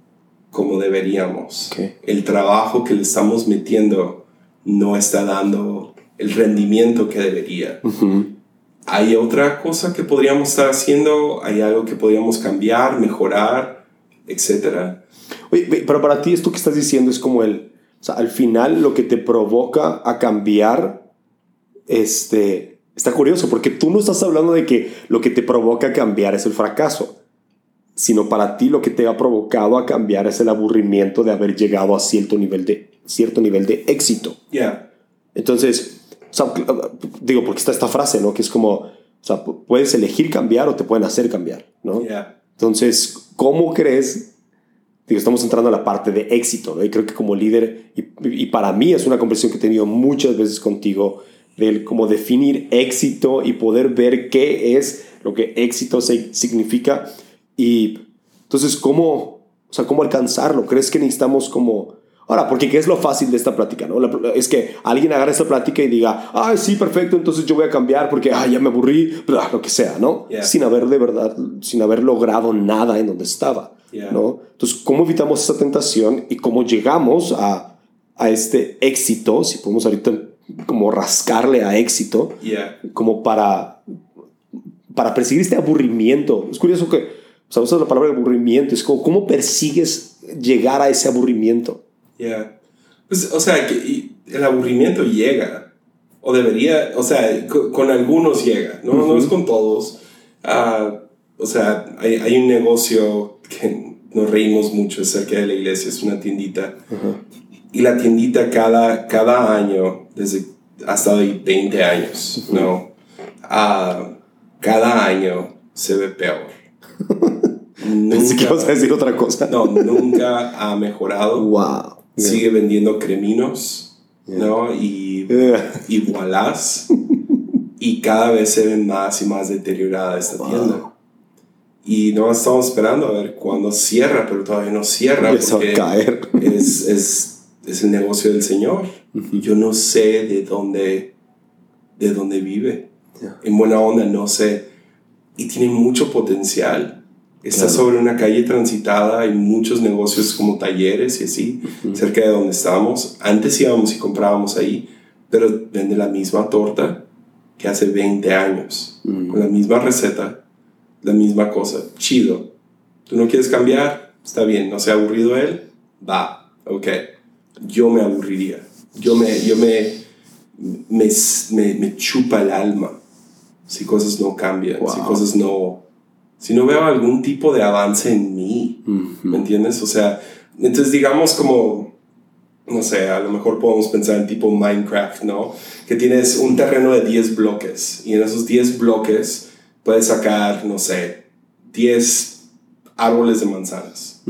como deberíamos. El trabajo que le estamos metiendo no está dando el rendimiento que debería. ¿Hay otra cosa que podríamos estar haciendo? ¿Hay algo que podríamos cambiar, mejorar, etcétera? Oye, pero para ti esto que estás diciendo es como el, o sea, al final lo que te provoca a cambiar, este, Está curioso porque tú no estás hablando de que lo que te provoca cambiar es el fracaso, sino para ti lo que te ha provocado a cambiar es el aburrimiento de haber llegado a cierto nivel de, cierto nivel de éxito. Yeah. Entonces, o sea, digo, porque está esta frase, ¿no? Que es como, o sea, puedes elegir cambiar o te pueden hacer cambiar, ¿no? Yeah. Entonces, ¿cómo crees? Digo, estamos entrando a la parte de éxito, ¿no? Y creo que como líder, y, y para mí es una conversación que he tenido muchas veces contigo, del cómo definir éxito y poder ver qué es lo que éxito significa. Y entonces, ¿cómo, o sea, cómo alcanzarlo? ¿Crees que necesitamos como... Ahora, porque ¿qué es lo fácil de esta plática? ¿no? Es que alguien agarre esta plática y diga, ay, sí, perfecto, entonces yo voy a cambiar porque, ay, ya me aburrí, bla, lo que sea, ¿no? Yeah. Sin haber de verdad, sin haber logrado nada en donde estaba, Yeah. ¿no? Entonces, ¿cómo evitamos esa tentación y cómo llegamos a, a este éxito, si podemos ahorita como rascarle a éxito, Yeah. como para, para perseguir este aburrimiento. Es curioso que, o sea, usas la palabra aburrimiento, es como, ¿cómo persigues llegar a ese aburrimiento? Yeah. Pues, o sea, que el aburrimiento llega. O debería, o sea, co- con, algunos llega, ¿no? No es con todos. Ah, o sea, hay, hay un negocio que nos reímos mucho acerca de la iglesia, es una tiendita. Y la tiendita cada, cada año, desde hasta de 20 años, ¿no? Ah, cada año se ve peor. Pensé que Nunca- ibas a decir otra cosa. no, nunca ha mejorado Wow. sigue vendiendo creminos, ¿no? Y, Eh, y voilás. y cada vez se ve más y más deteriorada esta Wow. tienda. Y no estamos esperando a ver cuándo cierra, pero todavía no cierra porque caer. es, es, es el negocio del Señor. Yo no sé de dónde, de dónde vive. Ya. En buena onda, no sé. Y tiene mucho potencial. Está Claro. sobre una calle transitada, hay muchos negocios como talleres y así, cerca de donde estábamos. Antes íbamos y comprábamos ahí, pero vende la misma torta que hace 20 años, Mm. con la misma receta, la misma cosa. Chido. ¿Tú no quieres cambiar? Está bien, ¿no se ha aburrido él? Va, ok. Yo me aburriría. Yo me, yo me, me, me, me chupa el alma si cosas no cambian, si cosas no... Si no veo algún tipo de avance en mí, ¿me entiendes? O sea, entonces digamos como, no sé, a lo mejor podemos pensar en tipo Minecraft, ¿no? Que tienes un terreno de 10 bloques y en esos 10 bloques puedes sacar, no sé, 10 árboles de manzanas.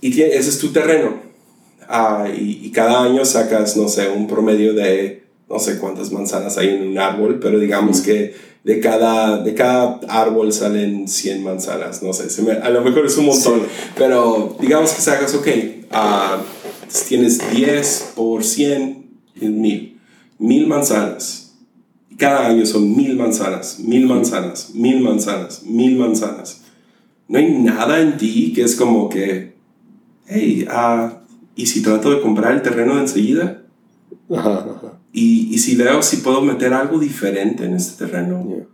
Y ese es tu terreno. Ah, y, y cada año sacas, no sé, un promedio de, no sé cuántas manzanas hay en un árbol, pero digamos que de cada, de cada árbol salen 100 manzanas, no sé, se me- a lo mejor es un montón, Sí. pero digamos que sacas, ok, ah, tienes 10 por 100, es mil, mil manzanas. Y Cada año son mil manzanas, mil manzanas, mil manzanas, mil manzanas. No hay nada en ti que es como que, hey, ah, ¿y si trato de comprar el terreno de enseguida? Ajá, ajá. Y, y si veo si puedo meter algo diferente en este terreno. Yeah.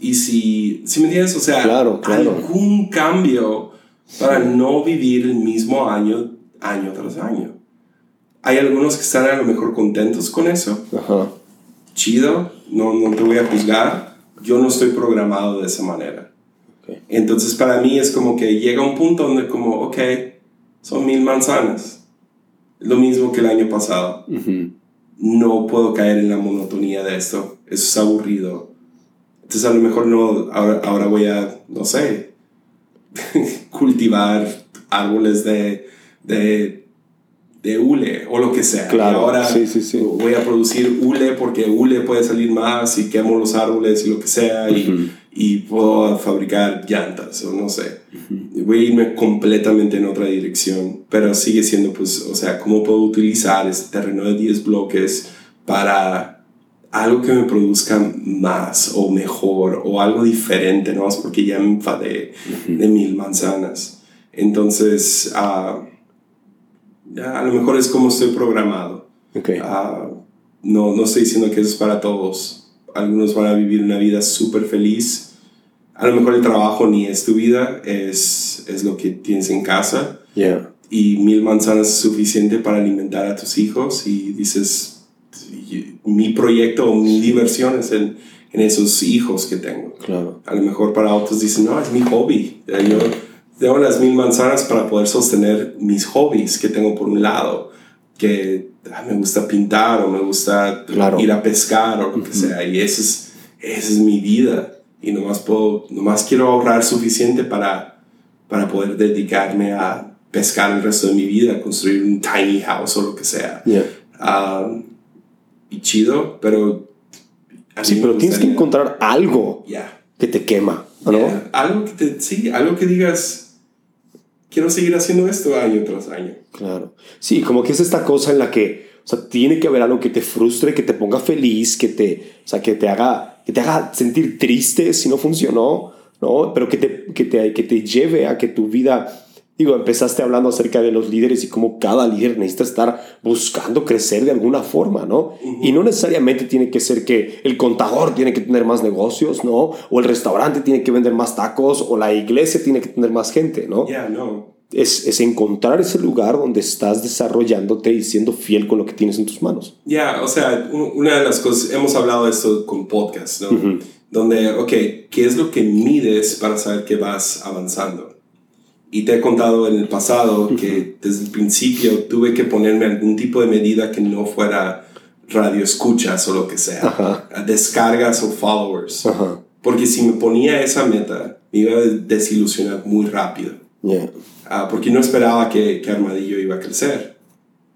Y si, si me entiendes, o sea, Claro, claro. algún cambio para no vivir el mismo año, año tras año. Hay algunos que están a lo mejor contentos con eso. Ajá. Chido, no, no te voy a juzgar. Yo no estoy programado de esa manera. Entonces para mí es como que llega un punto donde como, ok, son mil manzanas. Lo mismo que el año pasado. No puedo caer en la monotonía de esto. Eso es aburrido. Entonces a lo mejor no, ahora, ahora voy a, no sé, cultivar árboles de, de, de hule o lo que sea. Y Claro, ahora sí, sí, sí. voy a producir hule porque hule puede salir más y quemo los árboles y lo que sea y, Ujú. y puedo fabricar llantas o no sé. Voy a irme completamente en otra dirección, pero sigue siendo pues, o sea, cómo puedo utilizar este terreno de 10 bloques para algo que me produzca más o mejor o algo diferente, ¿no? Es porque ya me enfadé de mil manzanas. Entonces, ah, ya, a lo mejor es como estoy programado. Ok. Ah, no, no estoy diciendo que eso es para todos. Algunos van a vivir una vida súper feliz. A lo mejor el trabajo ni es tu vida, es, es lo que tienes en casa. Yeah. Y mil manzanas es suficiente para alimentar a tus hijos y dices, mi proyecto o mi diversión es en, en esos hijos que tengo. Claro. A lo mejor para otros dicen, no, es mi hobby. Yo tengo las mil manzanas para poder sostener mis hobbies que tengo por un lado, que ah, me gusta pintar o me gusta ir a pescar o lo que sea. Y esa es, esa es mi vida. Y nomás, puedo, nomás quiero ahorrar suficiente para, para poder dedicarme a pescar el resto de mi vida, construir un tiny house o lo que sea. Um, y chido, pero... Sí, pero tienes que encontrar algo que te quema, ¿no? Algo que te, sí, algo que digas, quiero seguir haciendo esto año tras año. Claro. Sí, como que es esta cosa en la que, o sea, tiene que haber algo que te frustre, que te ponga feliz, que te, o sea, que te haga, que te haga sentir triste si no funcionó, ¿no? Pero que te, que te, que te lleve a que tu vida Digo, empezaste hablando acerca de los líderes y cómo cada líder necesita estar buscando crecer de alguna forma, ¿no? Y no necesariamente tiene que ser que el contador tiene que tener más negocios, ¿no? O el restaurante tiene que vender más tacos, o la iglesia tiene que tener más gente, ¿no? Ya, no. Es, es, encontrar ese lugar donde estás desarrollándote y siendo fiel con lo que tienes en tus manos. Ya, o sea, una de las cosas, hemos hablado de esto con podcast, ¿no? Donde, ok, ¿qué es lo que mides para saber que vas avanzando? Y te he contado en el pasado que desde el principio tuve que ponerme algún tipo de medida que no fuera radio escuchas o lo que sea, descargas o followers. Porque si me ponía esa meta, me iba a desilusionar muy rápido. Ah, porque no esperaba que, que, Armadillo iba a crecer.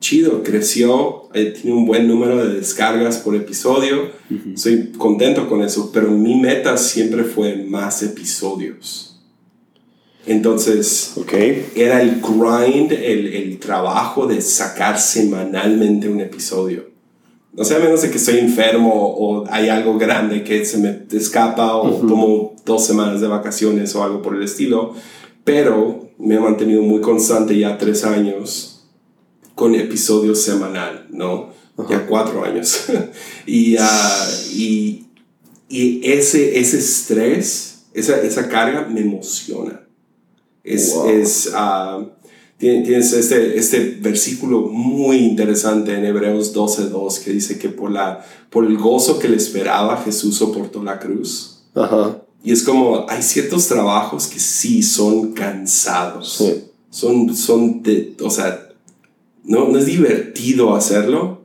Chido, creció, eh, tiene un buen número de descargas por episodio. Soy contento con eso, pero mi meta siempre fue más episodios. Entonces, era el grind, el, el, trabajo de sacar semanalmente un episodio. No sé, a menos de que estoy enfermo o hay algo grande que se me escapa o tomo dos semanas de vacaciones o algo por el estilo. Pero me he mantenido muy constante ya tres años con episodios semanal, ¿no? Ya cuatro años. y, ah, y, y, ese, ese estrés, esa, esa carga me emociona es, es uh, tienes este, este versículo muy interesante en Hebreos 12.2 que dice que por, la, por el gozo que le esperaba Jesús soportó la cruz. Y es como, hay ciertos trabajos que sí son cansados. Son, son de, o sea, no, no es divertido hacerlo,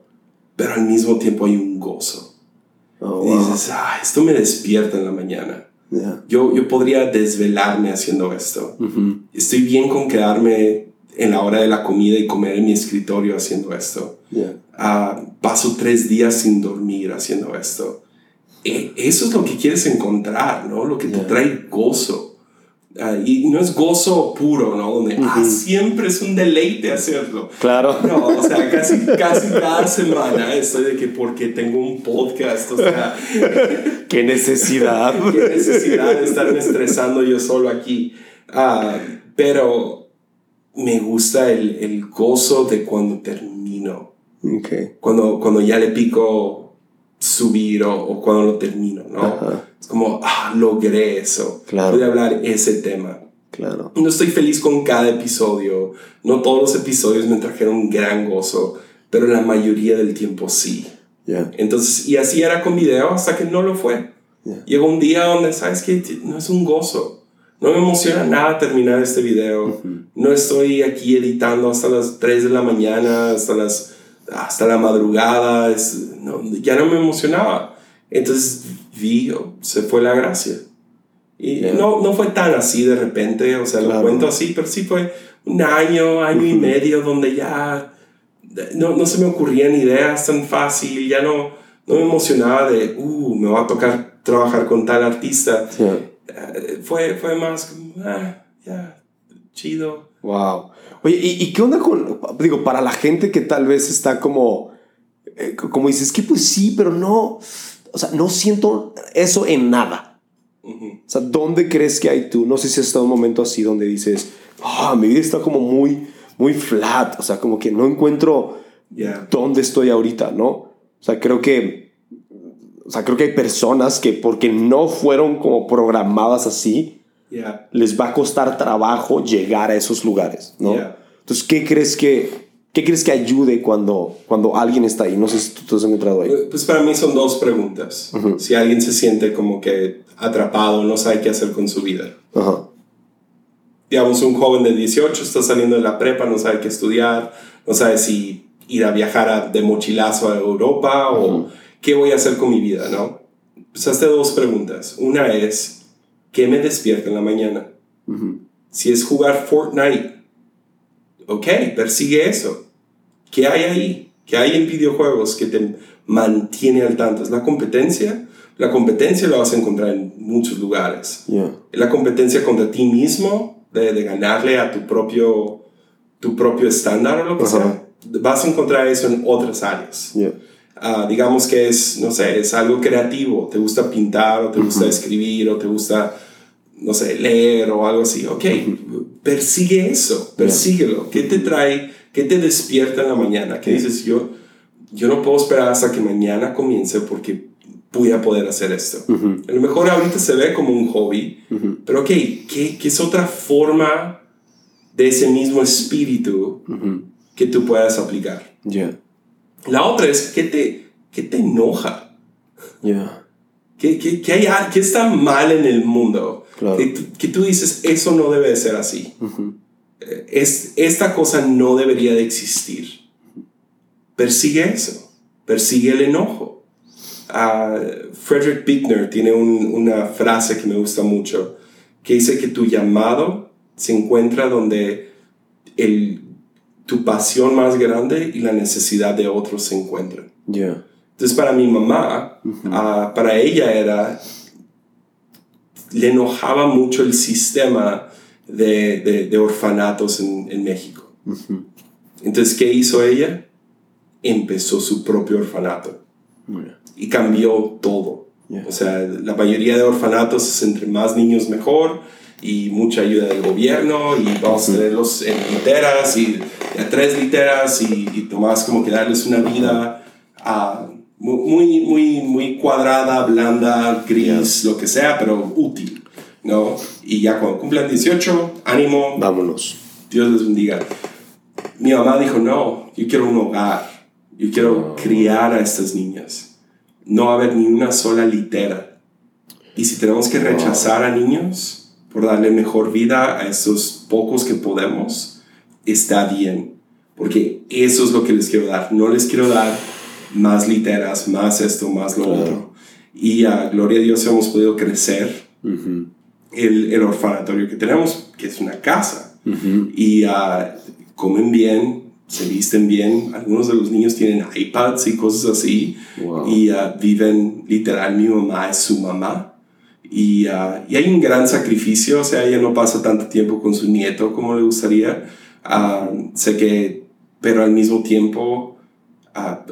pero al mismo tiempo hay un gozo. Oh, y dices, ah, esto me despierta en la mañana. Yo, yo podría desvelarme haciendo esto. Estoy bien con quedarme en la hora de la comida y comer en mi escritorio haciendo esto. Ah, paso tres días sin dormir haciendo esto. E, eso es lo que quieres encontrar, ¿no? Lo que te trae gozo. Ah, y no es gozo puro, ¿no? Donde ah, siempre es un deleite hacerlo. Claro. No, o sea, casi, casi cada semana estoy de que porque tengo un podcast, o sea. Qué necesidad. Qué necesidad de estarme estresando yo solo aquí. Ah, pero me gusta el, el, gozo de cuando termino. Okay. Cuando, cuando ya le pico subir o, o cuando lo termino, ¿no? Es como, ah, logré eso. Claro. Pude hablar ese tema. Claro. No estoy feliz con cada episodio. No todos los episodios me trajeron gran gozo, pero la mayoría del tiempo sí. Yeah. Entonces, y así era con video hasta que no lo fue. Llegó un día donde, ¿sabes qué? No es un gozo. No me emociona nada terminar este video. No estoy aquí editando hasta las 3 de la mañana, hasta, las, hasta la madrugada. Es, no, ya no me emocionaba. Entonces vi, se fue la gracia. Y no, no fue tan así de repente, o sea, lo cuento así, pero sí fue un año, año y medio donde ya no, no, se me ocurrían ideas tan fácil, ya no, no me emocionaba de, uh, me va a tocar trabajar con tal artista. Eh, fue, fue más ah, ya, chido. Wow. Oye, ¿y, ¿y, qué onda con, digo, para la gente que tal vez está como, eh, como dices, que pues sí, pero no, o sea, no siento eso en nada. O sea, ¿dónde crees que hay tú? No sé si has estado un momento así donde dices, ah, mi vida está como muy, muy flat. O sea, como que no encuentro dónde estoy ahorita, ¿no? O sea, creo que, o sea, creo que hay personas que porque no fueron como programadas así, les va a costar trabajo llegar a esos lugares, ¿no? Entonces, ¿qué crees que, ¿Qué crees que ayude cuando, cuando alguien está ahí? No sé si tú te has encontrado ahí. Pues para mí son dos preguntas. Si alguien se siente como que atrapado, no sabe qué hacer con su vida. Ajá. Digamos, un joven de 18 está saliendo de la prepa, no sabe qué estudiar, no sabe si ir a viajar de mochilazo a Europa o qué voy a hacer con mi vida, ¿no? Pues hazte dos preguntas. Una es, ¿qué me despierta en la mañana? Si es jugar Fortnite, ok, persigue eso. ¿Qué hay ahí? ¿Qué hay en videojuegos que te mantiene al tanto? ¿Es la competencia? La competencia la vas a encontrar en muchos lugares. ¿Es la competencia contra ti mismo? De, ganarle a tu propio, tu propio estándar o lo que sea. Vas a encontrar eso en otras áreas. Ah, digamos que es, no sé, es algo creativo. Te gusta pintar o te gusta escribir o te gusta, no sé, leer o algo así. Ok, persigue eso, persíguelo. ¿Qué te trae? ¿Qué te despierta en la mañana? ¿Qué dices? Yo, yo no puedo esperar hasta que mañana comience porque voy a poder hacer esto. A lo mejor ahorita se ve como un hobby, pero ok, ¿qué, ¿qué, es otra forma de ese mismo espíritu que tú puedas aplicar? La otra es, ¿qué te, qué te enoja? ¿Qué, qué, qué, hay, ¿Qué está mal en el mundo? Que, que, tú dices, eso no debe de ser así es, esta cosa no debería de existir. Persigue eso, persigue el enojo. Uh, Frederick Bickner tiene una frase que me gusta mucho, que dice que tu llamado se encuentra donde el, tu pasión más grande y la necesidad de otros se encuentran. Entonces para mi mamá, ah, para ella era, le enojaba mucho el sistema de, de, orfanatos en, en México. Entonces, ¿qué hizo ella? Empezó su propio orfanato. Y cambió todo. O sea, la mayoría de orfanatos es entre más niños mejor y mucha ayuda del gobierno y vamos a tenerlos en literas y a tres literas y, y tomás como que darles una vida uh, muy, muy, muy cuadrada, blanda, gris, lo que sea, pero útil. ¿No? Y ya cuando cumplan 18, ánimo. Vámonos. Dios les bendiga. Mi mamá dijo, no, yo quiero un hogar. Yo quiero criar a estas niñas. No va a haber ni una sola litera. Y si tenemos que rechazar a niños por darle mejor vida a esos pocos que podemos, está bien. Porque eso es lo que les quiero dar. No les quiero dar más literas, más esto, más lo otro. Y a gloria a Dios hemos podido crecer el, el, orfanatorio que tenemos, que es una casa. Y uh, comen bien, se visten bien. Algunos de los niños tienen iPads y cosas así. Y uh, viven literal, mi mamá es su mamá. Y, uh, y, hay un gran sacrificio, o sea, ella no pasa tanto tiempo con su nieto como le gustaría. sé que, pero al mismo tiempo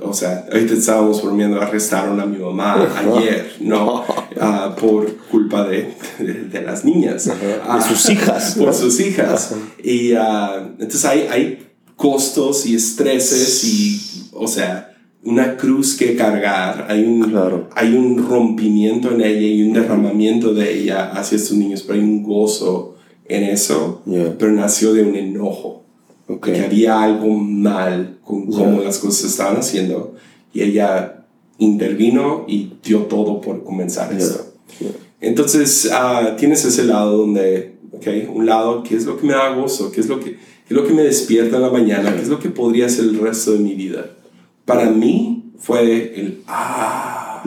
o sea, ahorita estábamos bromeando, arrestaron a mi mamá ayer, ¿no? Uh, por culpa de, de, las niñas. de sus hijas. por sus hijas. Y uh, entonces hay, hay costos y estreses y, o sea, una cruz que cargar, hay un, hay un rompimiento en ella y un derramamiento de ella hacia estos niños, pero hay un gozo en eso, pero nació de un enojo okay. que había algo mal con cómo las cosas se estaban haciendo y ella intervino y dio todo por comenzar esto. Entonces uh, tienes ese lado donde, ok, un lado, ¿qué es lo que me da gozo? ¿Qué es lo que, qué es lo que me despierta en la mañana? ¿Qué es lo que podría ser el resto de mi vida? Para mí fue el, ah,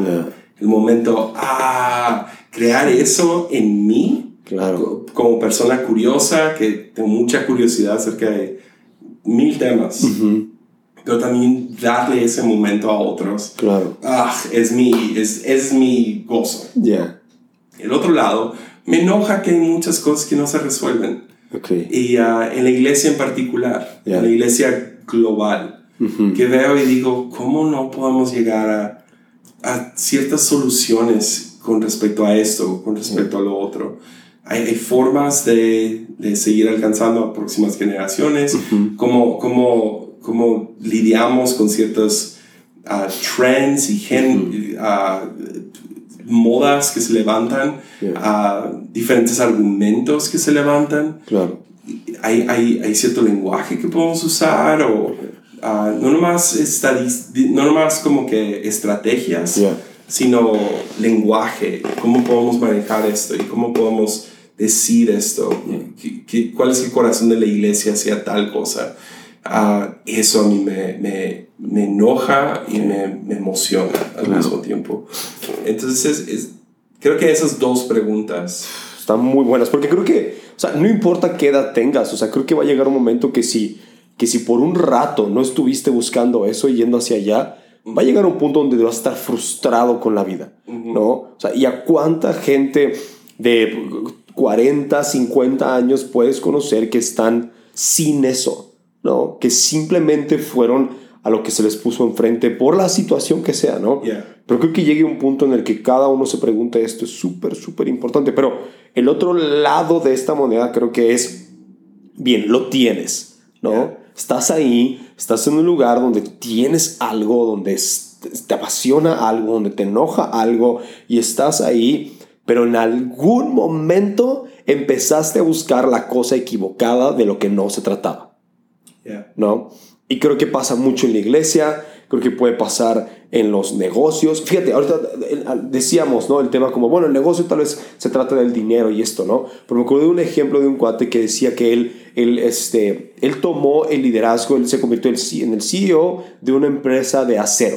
el momento, ah, crear eso en mí. Claro. Como persona curiosa, que tengo mucha curiosidad acerca de mil temas. Pero también darle ese momento a otros. Claro. Ah, es, mi, es, es mi gozo. Ya. El otro lado, me enoja que hay muchas cosas que no se resuelven. Okay. Y uh, en la iglesia en particular, en la iglesia global, que veo y digo, ¿cómo no podemos llegar a, a ciertas soluciones con respecto a esto, con respecto a lo otro? Hay, formas de, de, seguir alcanzando a próximas generaciones, cómo, cómo, cómo, lidiamos con ciertos uh, trends y gen, uh, modas que se levantan, uh, diferentes argumentos que se levantan. Claro. Hay, hay, hay, cierto lenguaje que podemos usar o ah, no, nomás no nomás como que estrategias, sino lenguaje, cómo podemos manejar esto y cómo podemos decir esto, cuál es el corazón de la iglesia hacia tal cosa. Uh, eso a mí me, me, me enoja y me, me, emociona al mismo tiempo. Entonces, creo que esas dos preguntas están muy buenas, porque creo que, o sea, no importa qué edad tengas, o sea, creo que va a llegar un momento que si, que si por un rato no estuviste buscando eso y yendo hacia allá, va a llegar un punto donde vas a estar frustrado con la vida, ¿no? O sea, ¿y a cuánta gente de 40, 50 años puedes conocer que están sin eso, ¿no? Que simplemente fueron a lo que se les puso enfrente por la situación que sea, ¿no? Pero creo que llegue un punto en el que cada uno se pregunte esto, es súper, súper importante. Pero el otro lado de esta moneda creo que es, bien, lo tienes, ¿no? Estás ahí, estás en un lugar donde tienes algo, donde te apasiona algo, donde te enoja algo y estás ahí, pero en algún momento empezaste a buscar la cosa equivocada de lo que no se trataba. ¿No? Y creo que pasa mucho en la iglesia, creo que puede pasar en los negocios. Fíjate, ahorita decíamos, ¿no? El tema como, bueno, el negocio tal vez se trata del dinero y esto, ¿no? Pero me acuerdo de un ejemplo de un cuate que decía que él, él, este, él tomó el liderazgo, él se convirtió en el CEO de una empresa de acero.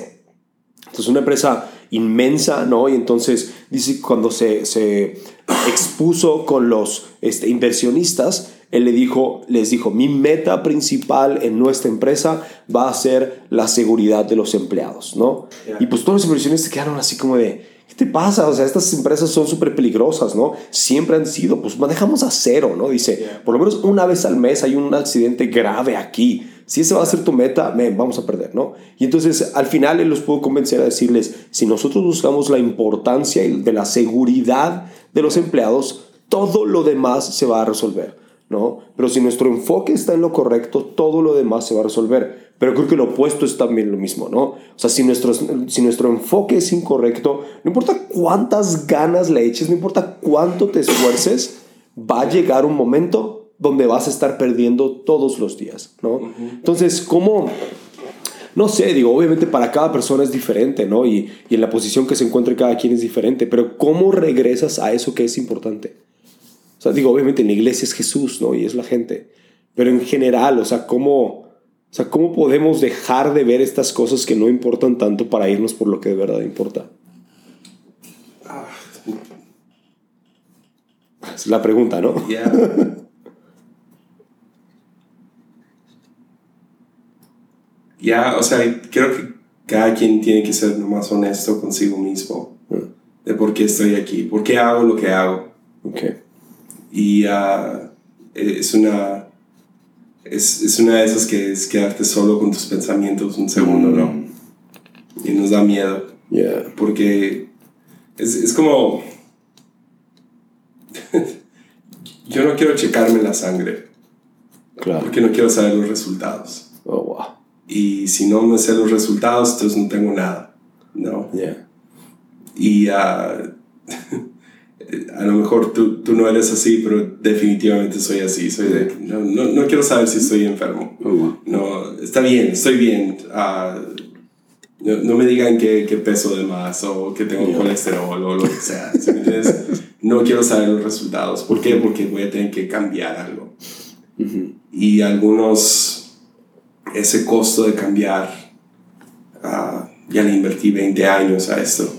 Entonces, una empresa inmensa, ¿no? Y entonces dice cuando se, se expuso con los este, inversionistas, él le dijo, les dijo, mi meta principal en nuestra empresa va a ser la seguridad de los empleados, ¿no? Y pues todos los inversionistas quedaron así como de, ¿qué te pasa? O sea, estas empresas son súper peligrosas, ¿no? Siempre han sido, pues manejamos a cero, ¿no? Dice, por lo menos una vez al mes hay un accidente grave aquí. Si ese va a ser tu meta, vamos a perder, ¿no? Y entonces al final él los pudo convencer a decirles, si nosotros buscamos la importancia de la seguridad de los empleados, todo lo demás se va a resolver. ¿no? Pero si nuestro enfoque está en lo correcto, todo lo demás se va a resolver. Pero creo que lo opuesto es también lo mismo, ¿no? O sea, si nuestro, si nuestro enfoque es incorrecto, no importa cuántas ganas le eches, no importa cuánto te esfuerces, va a llegar un momento donde vas a estar perdiendo todos los días, ¿no? Entonces, ¿cómo...? No sé, digo, obviamente para cada persona es diferente, ¿no? Y, y en la posición que se encuentre cada quien es diferente, pero ¿cómo regresas a eso que es importante? O sea, digo, obviamente en la iglesia es Jesús, ¿no? Y es la gente. Pero en general, o sea, ¿cómo, o sea, ¿cómo podemos dejar de ver estas cosas que no importan tanto para irnos por lo que de verdad importa? Es la pregunta, ¿no? Ya. Ya, o sea, creo que cada quien tiene que ser más honesto consigo mismo. Mm. De por qué estoy aquí, por qué hago lo que hago. Okay y uh, es una es, es, una de esas que es quedarte solo con tus pensamientos un segundo, ¿no? Mm. Y nos da miedo. Yeah. Porque es, es como... Yo no quiero checarme la sangre. Claro. Porque no quiero saber los resultados. Oh, wow. Y si no me sé los resultados, entonces no tengo nada, ¿no? Yeah. Y... Uh, a lo mejor tú, tú, no eres así, pero definitivamente soy así. Soy de, no, no, no quiero saber si estoy enfermo. Oh, no, está bien, estoy bien. Uh, no, no, me digan que, que, peso de más o que tengo colesterol o lo que sea. no quiero saber los resultados. ¿Por qué? Porque voy a tener que cambiar algo. Y algunos, ese costo de cambiar, uh, ya le invertí 20 años a esto.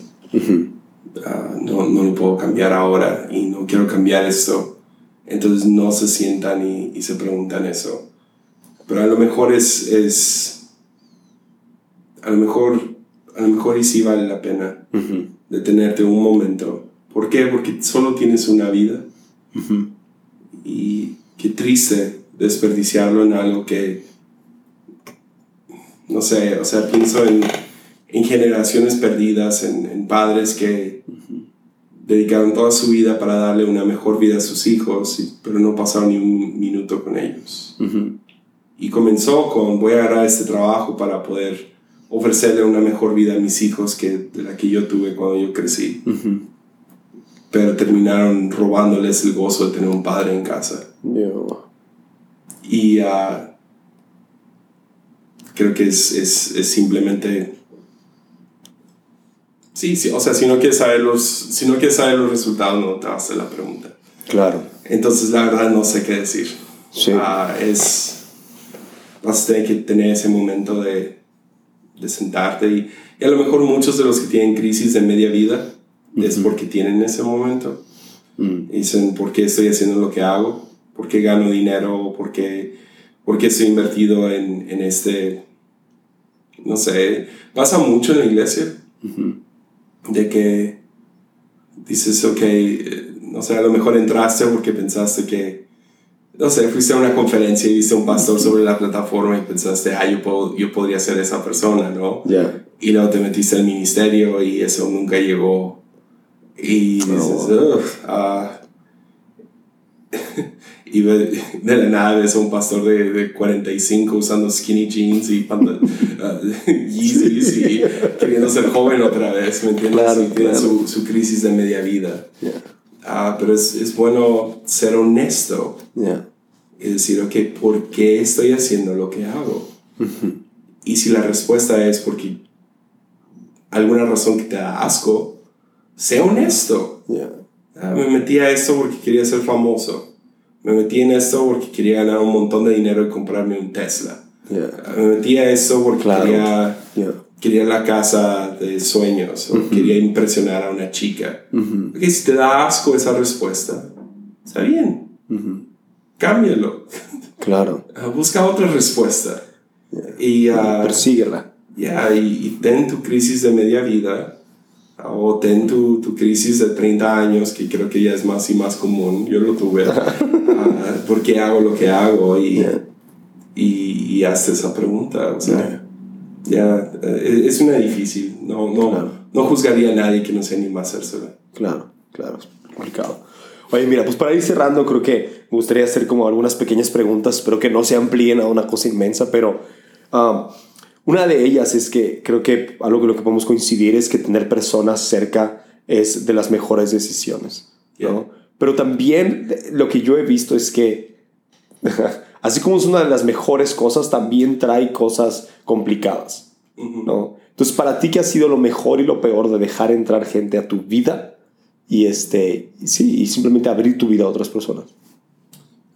Ah, no, no lo puedo cambiar ahora y no quiero cambiar esto. Entonces no se sientan y, y se preguntan eso. Pero a lo mejor es, es a lo mejor, a lo mejor y sí vale la pena detenerte un momento. ¿Por qué? Porque solo tienes una vida. Y qué triste desperdiciarlo en algo que, no sé, o sea, pienso en en generaciones perdidas, en, padres que dedicaron toda su vida para darle una mejor vida a sus hijos, pero no pasaron ni un minuto con ellos. Y comenzó con, voy a agarrar este trabajo para poder ofrecerle una mejor vida a mis hijos que de la que yo tuve cuando yo crecí. Pero terminaron robándoles el gozo de tener un padre en casa. Y uh, creo que es, es, es simplemente... Sí, sí, o sea, si no quieres saber los, si no quieres saber los resultados, no te vas a hacer la pregunta. Claro. Entonces, la verdad, no sé qué decir. Sí. Ah, es. Vas a tener que tener ese momento de, de sentarte. Y, y a lo mejor muchos de los que tienen crisis de media vida es porque tienen ese momento. Mm. Dicen, ¿por qué estoy haciendo lo que hago? ¿Por qué gano dinero? ¿Por qué, por qué estoy invertido en, en este... No sé, pasa mucho en la iglesia. De que dices, ok, eh, no sé, a lo mejor entraste porque pensaste que, no sé, fuiste a una conferencia y viste a un pastor sobre la plataforma y pensaste, ah, yo, puedo, yo podría ser esa persona, ¿no? Ya. Y luego te metiste al ministerio y eso nunca llegó. Y dices, Oh. "Ugh, ah". Y ve- de la nada ves a un pastor de, de 45 usando skinny jeans y panta- ah, Yeezys y queriendo ser joven otra vez, ¿me entiendes? Claro, y tiene claro. su, su crisis de media vida. Ya. Ah, pero es, es bueno ser honesto Ya. y decir, ok, ¿por qué estoy haciendo lo que hago? Y si la respuesta es porque alguna razón que te da asco, sé honesto. Ya. Ah, me metí a esto porque quería ser famoso. Me metí en esto porque quería ganar un montón de dinero y comprarme un Tesla. Ya. Ah, Me metí a esto porque Claro. quería, Ya. quería la casa de sueños o quería impresionar a una chica. Ujú. Ok, si te da asco esa respuesta, está bien, Ujú. cámbialo. Claro. Ah, busca otra respuesta. Y ah, Persíguela. y, y ten tu crisis de media vida o ten tu, tu crisis de 30 años, que creo que ya es más y más común. Yo lo tuve. Ah, ¿Por qué hago lo que hago? Y, Ya. y, y hazte esa pregunta. O sea, Ya. ya, eh, es una difícil. No, no, Claro. no juzgaría a nadie que no se anima a hacérsela. Claro, claro, complicado. Oye, mira, pues para ir cerrando, creo que me gustaría hacer como algunas pequeñas preguntas, espero que no se amplíen a una cosa inmensa, pero um, una de ellas es que creo que algo con lo que podemos coincidir es que tener personas cerca es de las mejores decisiones, ¿no? Yeah. Pero también lo que yo he visto es que, así como es una de las mejores cosas, también trae cosas complicadas. ¿no? Entonces, para ti, ¿qué ha sido lo mejor y lo peor de dejar entrar gente a tu vida y, este, sí, y simplemente abrir tu vida a otras personas?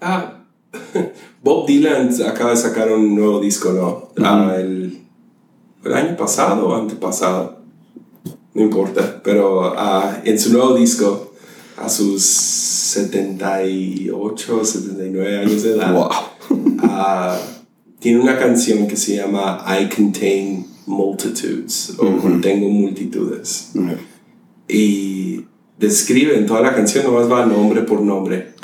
Ah, Bob Dylan acaba de sacar un nuevo disco, ¿no? Ah, el, el año pasado o antepasado, no importa, pero ah, en su nuevo disco, a sus 78, 79 años de edad, ah, tiene una canción que se llama I Contain Multitudes o Contengo Multitudes. Y describe en toda la canción, nomás va nombre por nombre.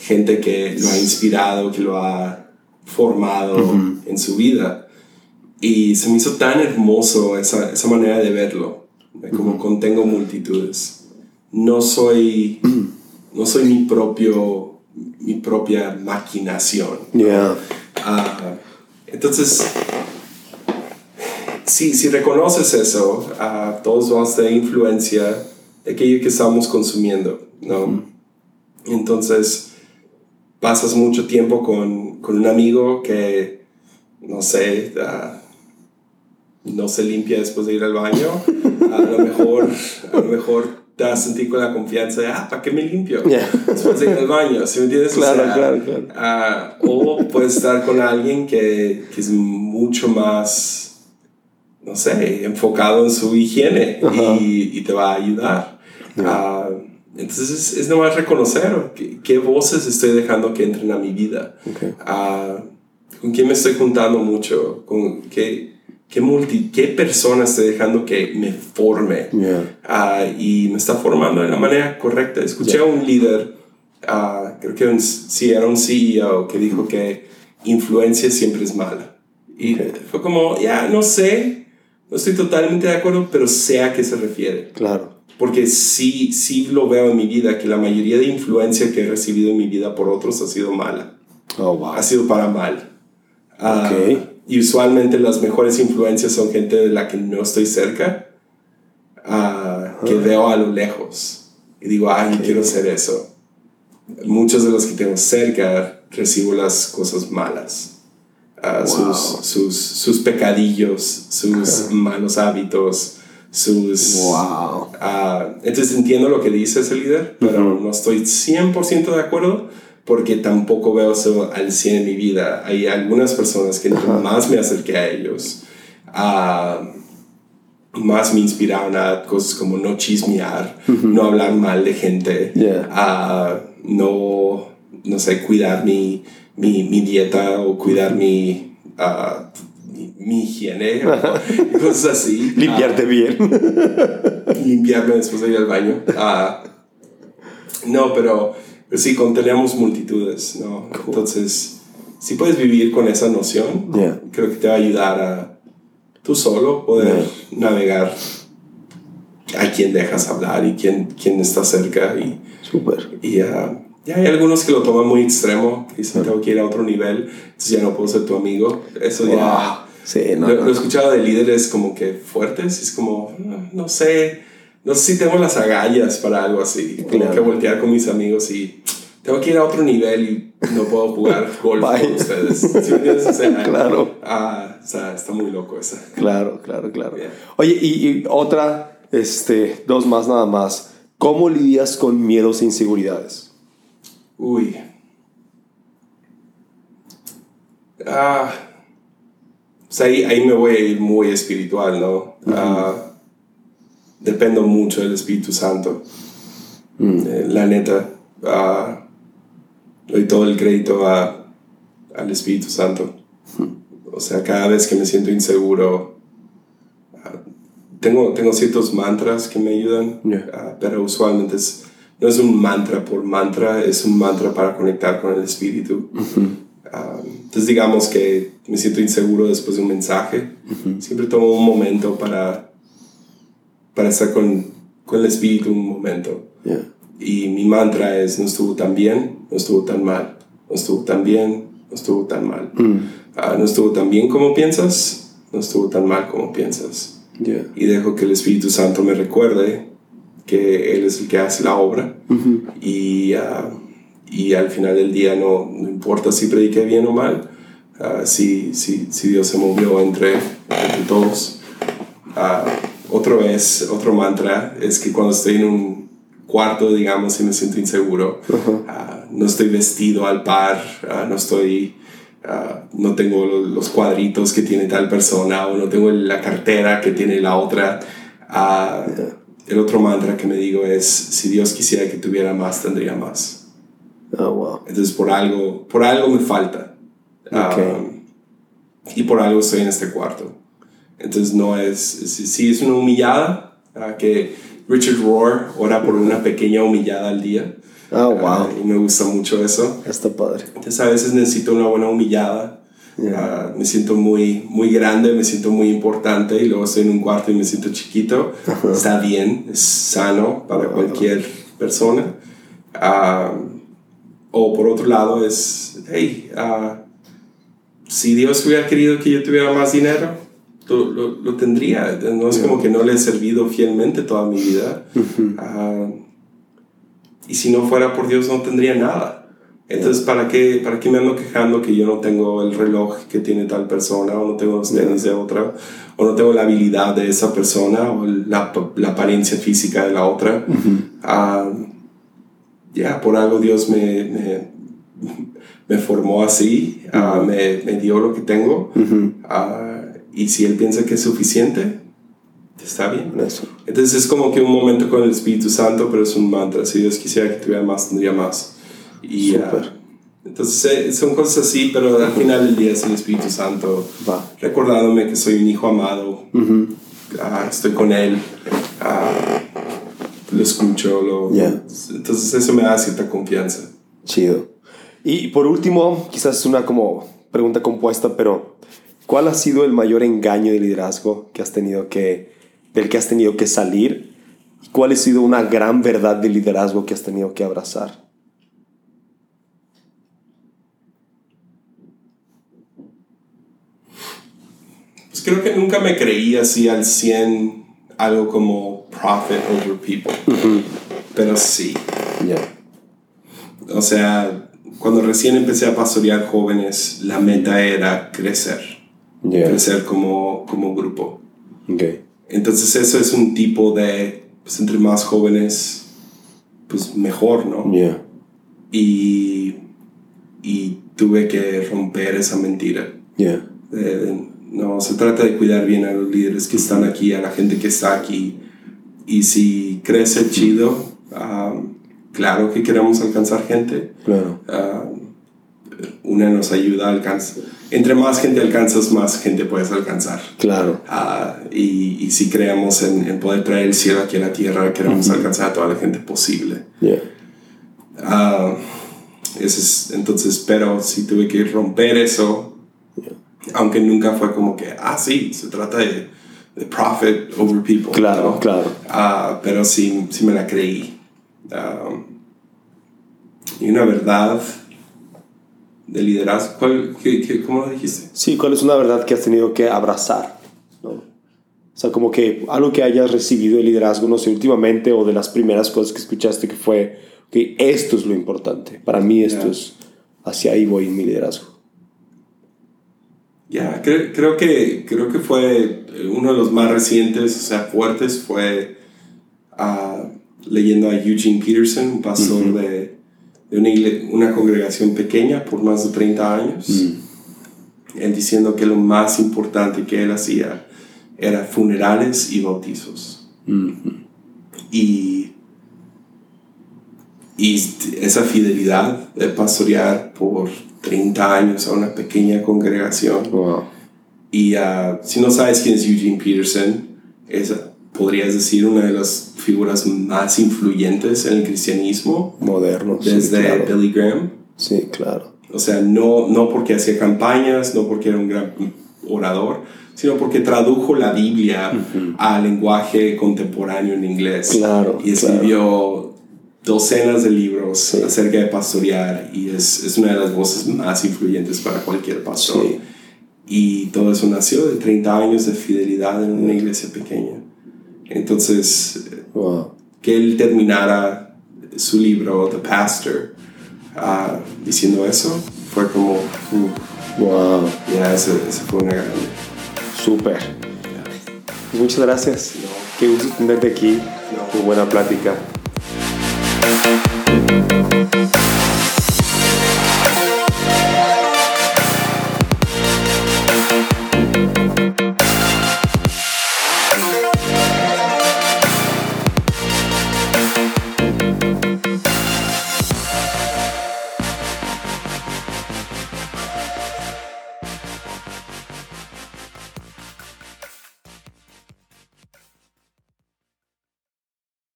Gente que lo ha inspirado, que lo ha formado en su vida. Y se me hizo tan hermoso esa, esa manera de verlo, de como contengo multitudes. No soy, no soy mi propio, mi propia maquinación. Yeah. Ah, entonces, si, si reconoces eso, todos vamos a tener influencia de aquello que estamos consumiendo, ¿no? Entonces, pasas mucho tiempo con, con un amigo que, no sé, ah, no se limpia después de ir al baño. A lo mejor, a lo mejor te vas a sentir con la confianza de, ah, ¿para qué me limpio? Yeah. Después de ir al baño, ¿sí me entiendes? O Claro, sea, claro, claro. Ah, o puedes estar con alguien que, que es mucho más, no sé, enfocado en su higiene y, y te va a ayudar. Ah, entonces es, nomás reconocer qué, qué voces estoy dejando que entren a mi vida. Okay. Ah, con quién me estoy juntando mucho, con qué, qué, multi, qué persona estoy dejando que me forme. Yeah. Ah, y me está formando de la manera correcta. Escuché a un líder, ah, creo que un, sí, era un CEO, que dijo que influencia siempre es mala. Y Ok. fue como, ya, no sé, no estoy totalmente de acuerdo, pero sé a qué se refiere. Claro. Porque sí, sí lo veo en mi vida, que la mayoría de influencia que he recibido en mi vida por otros ha sido mala, Oh, wow. ha sido para mal. Ah, Ok. Y usualmente las mejores influencias son gente de la que no estoy cerca, ah, que veo a lo lejos. Y digo, ay, Ok. quiero ser eso. Muchos de los que tengo cerca recibo las cosas malas. ah, sus, sus, sus pecadillos, sus malos hábitos, sus... Wow. ah, entonces entiendo lo que dice ese líder, pero no estoy 100% de acuerdo porque tampoco veo eso al 100 en mi vida. Hay algunas personas que más me acerqué a ellos, ah, más me inspiraron a cosas como no chismear, no hablar mal de gente, Yeah. a no, no sé, cuidar mi, mi, mi dieta o cuidar mi, ah, mi, higiene, o cosas así. Limpiarte bien. Ah, limpiarme después de ir al baño. Ah, no, pero, pero sí, contenemos multitudes, ¿no? Entonces, si puedes vivir con esa noción, Yeah. creo que te va a ayudar a tú solo poder navegar a quién dejas hablar y quién, quién está cerca y Súper. y ah, ya hay algunos que lo toman muy extremo, dicen tengo que ir a otro nivel, entonces ya no puedo ser tu amigo. Eso ya... Sí, no, lo, no, lo he escuchado de líderes como que fuertes, y es como, "Ah, no sé, no sé si tengo las agallas para algo así. Tengo Claro. que voltear con mis amigos y tengo que ir a otro nivel y no puedo jugar golf Bye. con ustedes. O sea, Claro. Ah, o sea, está muy loco esa. Claro, claro, claro. Yeah. Oye, y, y otra, este, dos más nada más. ¿Cómo lidias con miedos e inseguridades? Uy. Ah. Pues ahí, ahí me voy a ir muy espiritual, ¿no? Ah, dependo mucho del Espíritu Santo. Eh, la neta. ah, doy todo el crédito a, al Espíritu Santo. O sea, cada vez que me siento inseguro, ah, tengo, tengo ciertos mantras que me ayudan, Yeah. pero usualmente es, no es un mantra por mantra, es un mantra para conectar con el Espíritu. Entonces digamos que me siento inseguro después de un mensaje, siempre tomo un momento para, para estar con, con el Espíritu un momento. Yeah. Y mi mantra es, no estuvo tan bien, no estuvo tan mal, no estuvo tan bien, no estuvo tan mal. Ah, no estuvo tan bien como piensas, no estuvo tan mal como piensas. Yeah. Y dejo que el Espíritu Santo me recuerde que Él es el que hace la obra. y, ah, y al final del día no, no importa si prediqué bien o mal, si, si, si Dios se movió entre, entre todos. Ah, otra vez, otro mantra es que cuando estoy en un cuarto, digamos, y me siento inseguro, ah, no estoy vestido al par, ah, no estoy... no tengo lo- los cuadritos que tiene tal persona o no tengo la cartera que tiene la otra. El otro mantra que me digo es, si Dios quisiera que tuviera más, tendría más. Oh, wow. Entonces por algo, por algo me falta. Ah, y por algo estoy en este cuarto. Entonces no es, si es una humillada, ah, que Richard Rohr ora por una pequeña humillada al día. Oh, wow. Ah, y me gusta mucho eso. Está padre. Entonces a veces necesito una buena humillada. Ah, me siento muy, muy grande, me siento muy importante y luego estoy en un cuarto y me siento chiquito. Está bien, es sano para cualquier persona. O por otro lado es, hey, si Dios hubiera querido que yo tuviera más dinero, lo, lo, lo tendría. No es como que no le he servido fielmente toda mi vida. Ah, y si no fuera por Dios no tendría nada. Entonces, ¿para qué, ¿para qué me ando quejando que yo no tengo el reloj que tiene tal persona, o no tengo los tenis de otra, o no tengo la habilidad de esa persona, o la, la apariencia física de la otra? Ah, ya, por algo Dios me, me, me formó así, ah, me, me dio lo que tengo, ah, y si Él piensa que es suficiente, está bien. Eso. Entonces es como que un momento con el Espíritu Santo, pero es un mantra. Si Dios quisiera que tuviera más, tendría más. Y, ah, entonces eh, son cosas así, pero al final del día es el Espíritu Santo Va. recordándome que soy un hijo amado. Ah, estoy con Él. lo escucho. Lo, Yeah. Entonces eso me da cierta confianza. Chido. Y por último, quizás es una como pregunta compuesta, pero ¿cuál ha sido el mayor engaño de liderazgo que has tenido que, del que has tenido que salir? ¿Y cuál ha sido una gran verdad de liderazgo que has tenido que abrazar? Pues creo que nunca me creí así al 100 algo como prophet over people. Pero sí. Ya. O sea, cuando recién empecé a pastorear jóvenes, la meta era crecer, crecer como, como grupo. Okay. Entonces eso es un tipo de, pues entre más jóvenes, pues mejor, ¿no? Yeah. Y, y tuve que romper esa mentira. Yeah. no, se trata de cuidar bien a los líderes que están aquí, a la gente que está aquí. Y si crece chido, um, claro que queremos alcanzar gente. Claro. Um, una nos ayuda a alcanzar. Entre más gente alcanzas, más gente puedes alcanzar. Claro. Uh, y, y, si creemos en, en, poder traer el cielo aquí a la tierra, queremos alcanzar a toda la gente posible. Yeah. Uh, ese es, entonces, pero si tuve que romper eso, aunque nunca fue como que, ah, sí, se trata de, de profit over people. Claro, claro. Uh, pero sí, sí me la creí. Um, y una verdad de liderazgo, ¿cuál, qué, qué, ¿cómo lo dijiste? Sí, ¿cuál es una verdad que has tenido que abrazar? ¿no? O sea, como que algo que hayas recibido de liderazgo, no sé, últimamente o de las primeras cosas que escuchaste que fue que esto es lo importante. Para mí esto Yeah. es, hacia ahí voy en mi liderazgo. Ya, cre- creo, que, creo que fue eh, uno de los más recientes, o sea, fuertes, fue ah, leyendo a Eugene Peterson, un pastor de, de una, una congregación pequeña por más de 30 años. Él diciendo que lo más importante que él hacía era funerales y bautizos. Y, y esa fidelidad de pastorear por 30 años a una pequeña congregación. Wow. Y si no sabes quién es Eugene Peterson, es, podrías decir, una de las figuras más influyentes en el cristianismo Moderno. sí, desde claro. Billy Graham. Sí, claro. O sea, no, no porque hacía campañas, no porque era un gran orador, sino porque tradujo la Biblia al lenguaje contemporáneo en inglés. Claro, Y escribió docenas de libros acerca de pastorear y es, es una de las voces más influyentes para cualquier pastor. Sí. Y todo eso nació de 30 años de fidelidad en una iglesia pequeña. Entonces, Wow. que él terminara su libro, The Pastor, ah, diciendo eso, fue como, uh, Wow. ya, ese, ese fue una grande. Súper. Muchas gracias. Qué gusto tenerte aquí. No. Qué buena plática.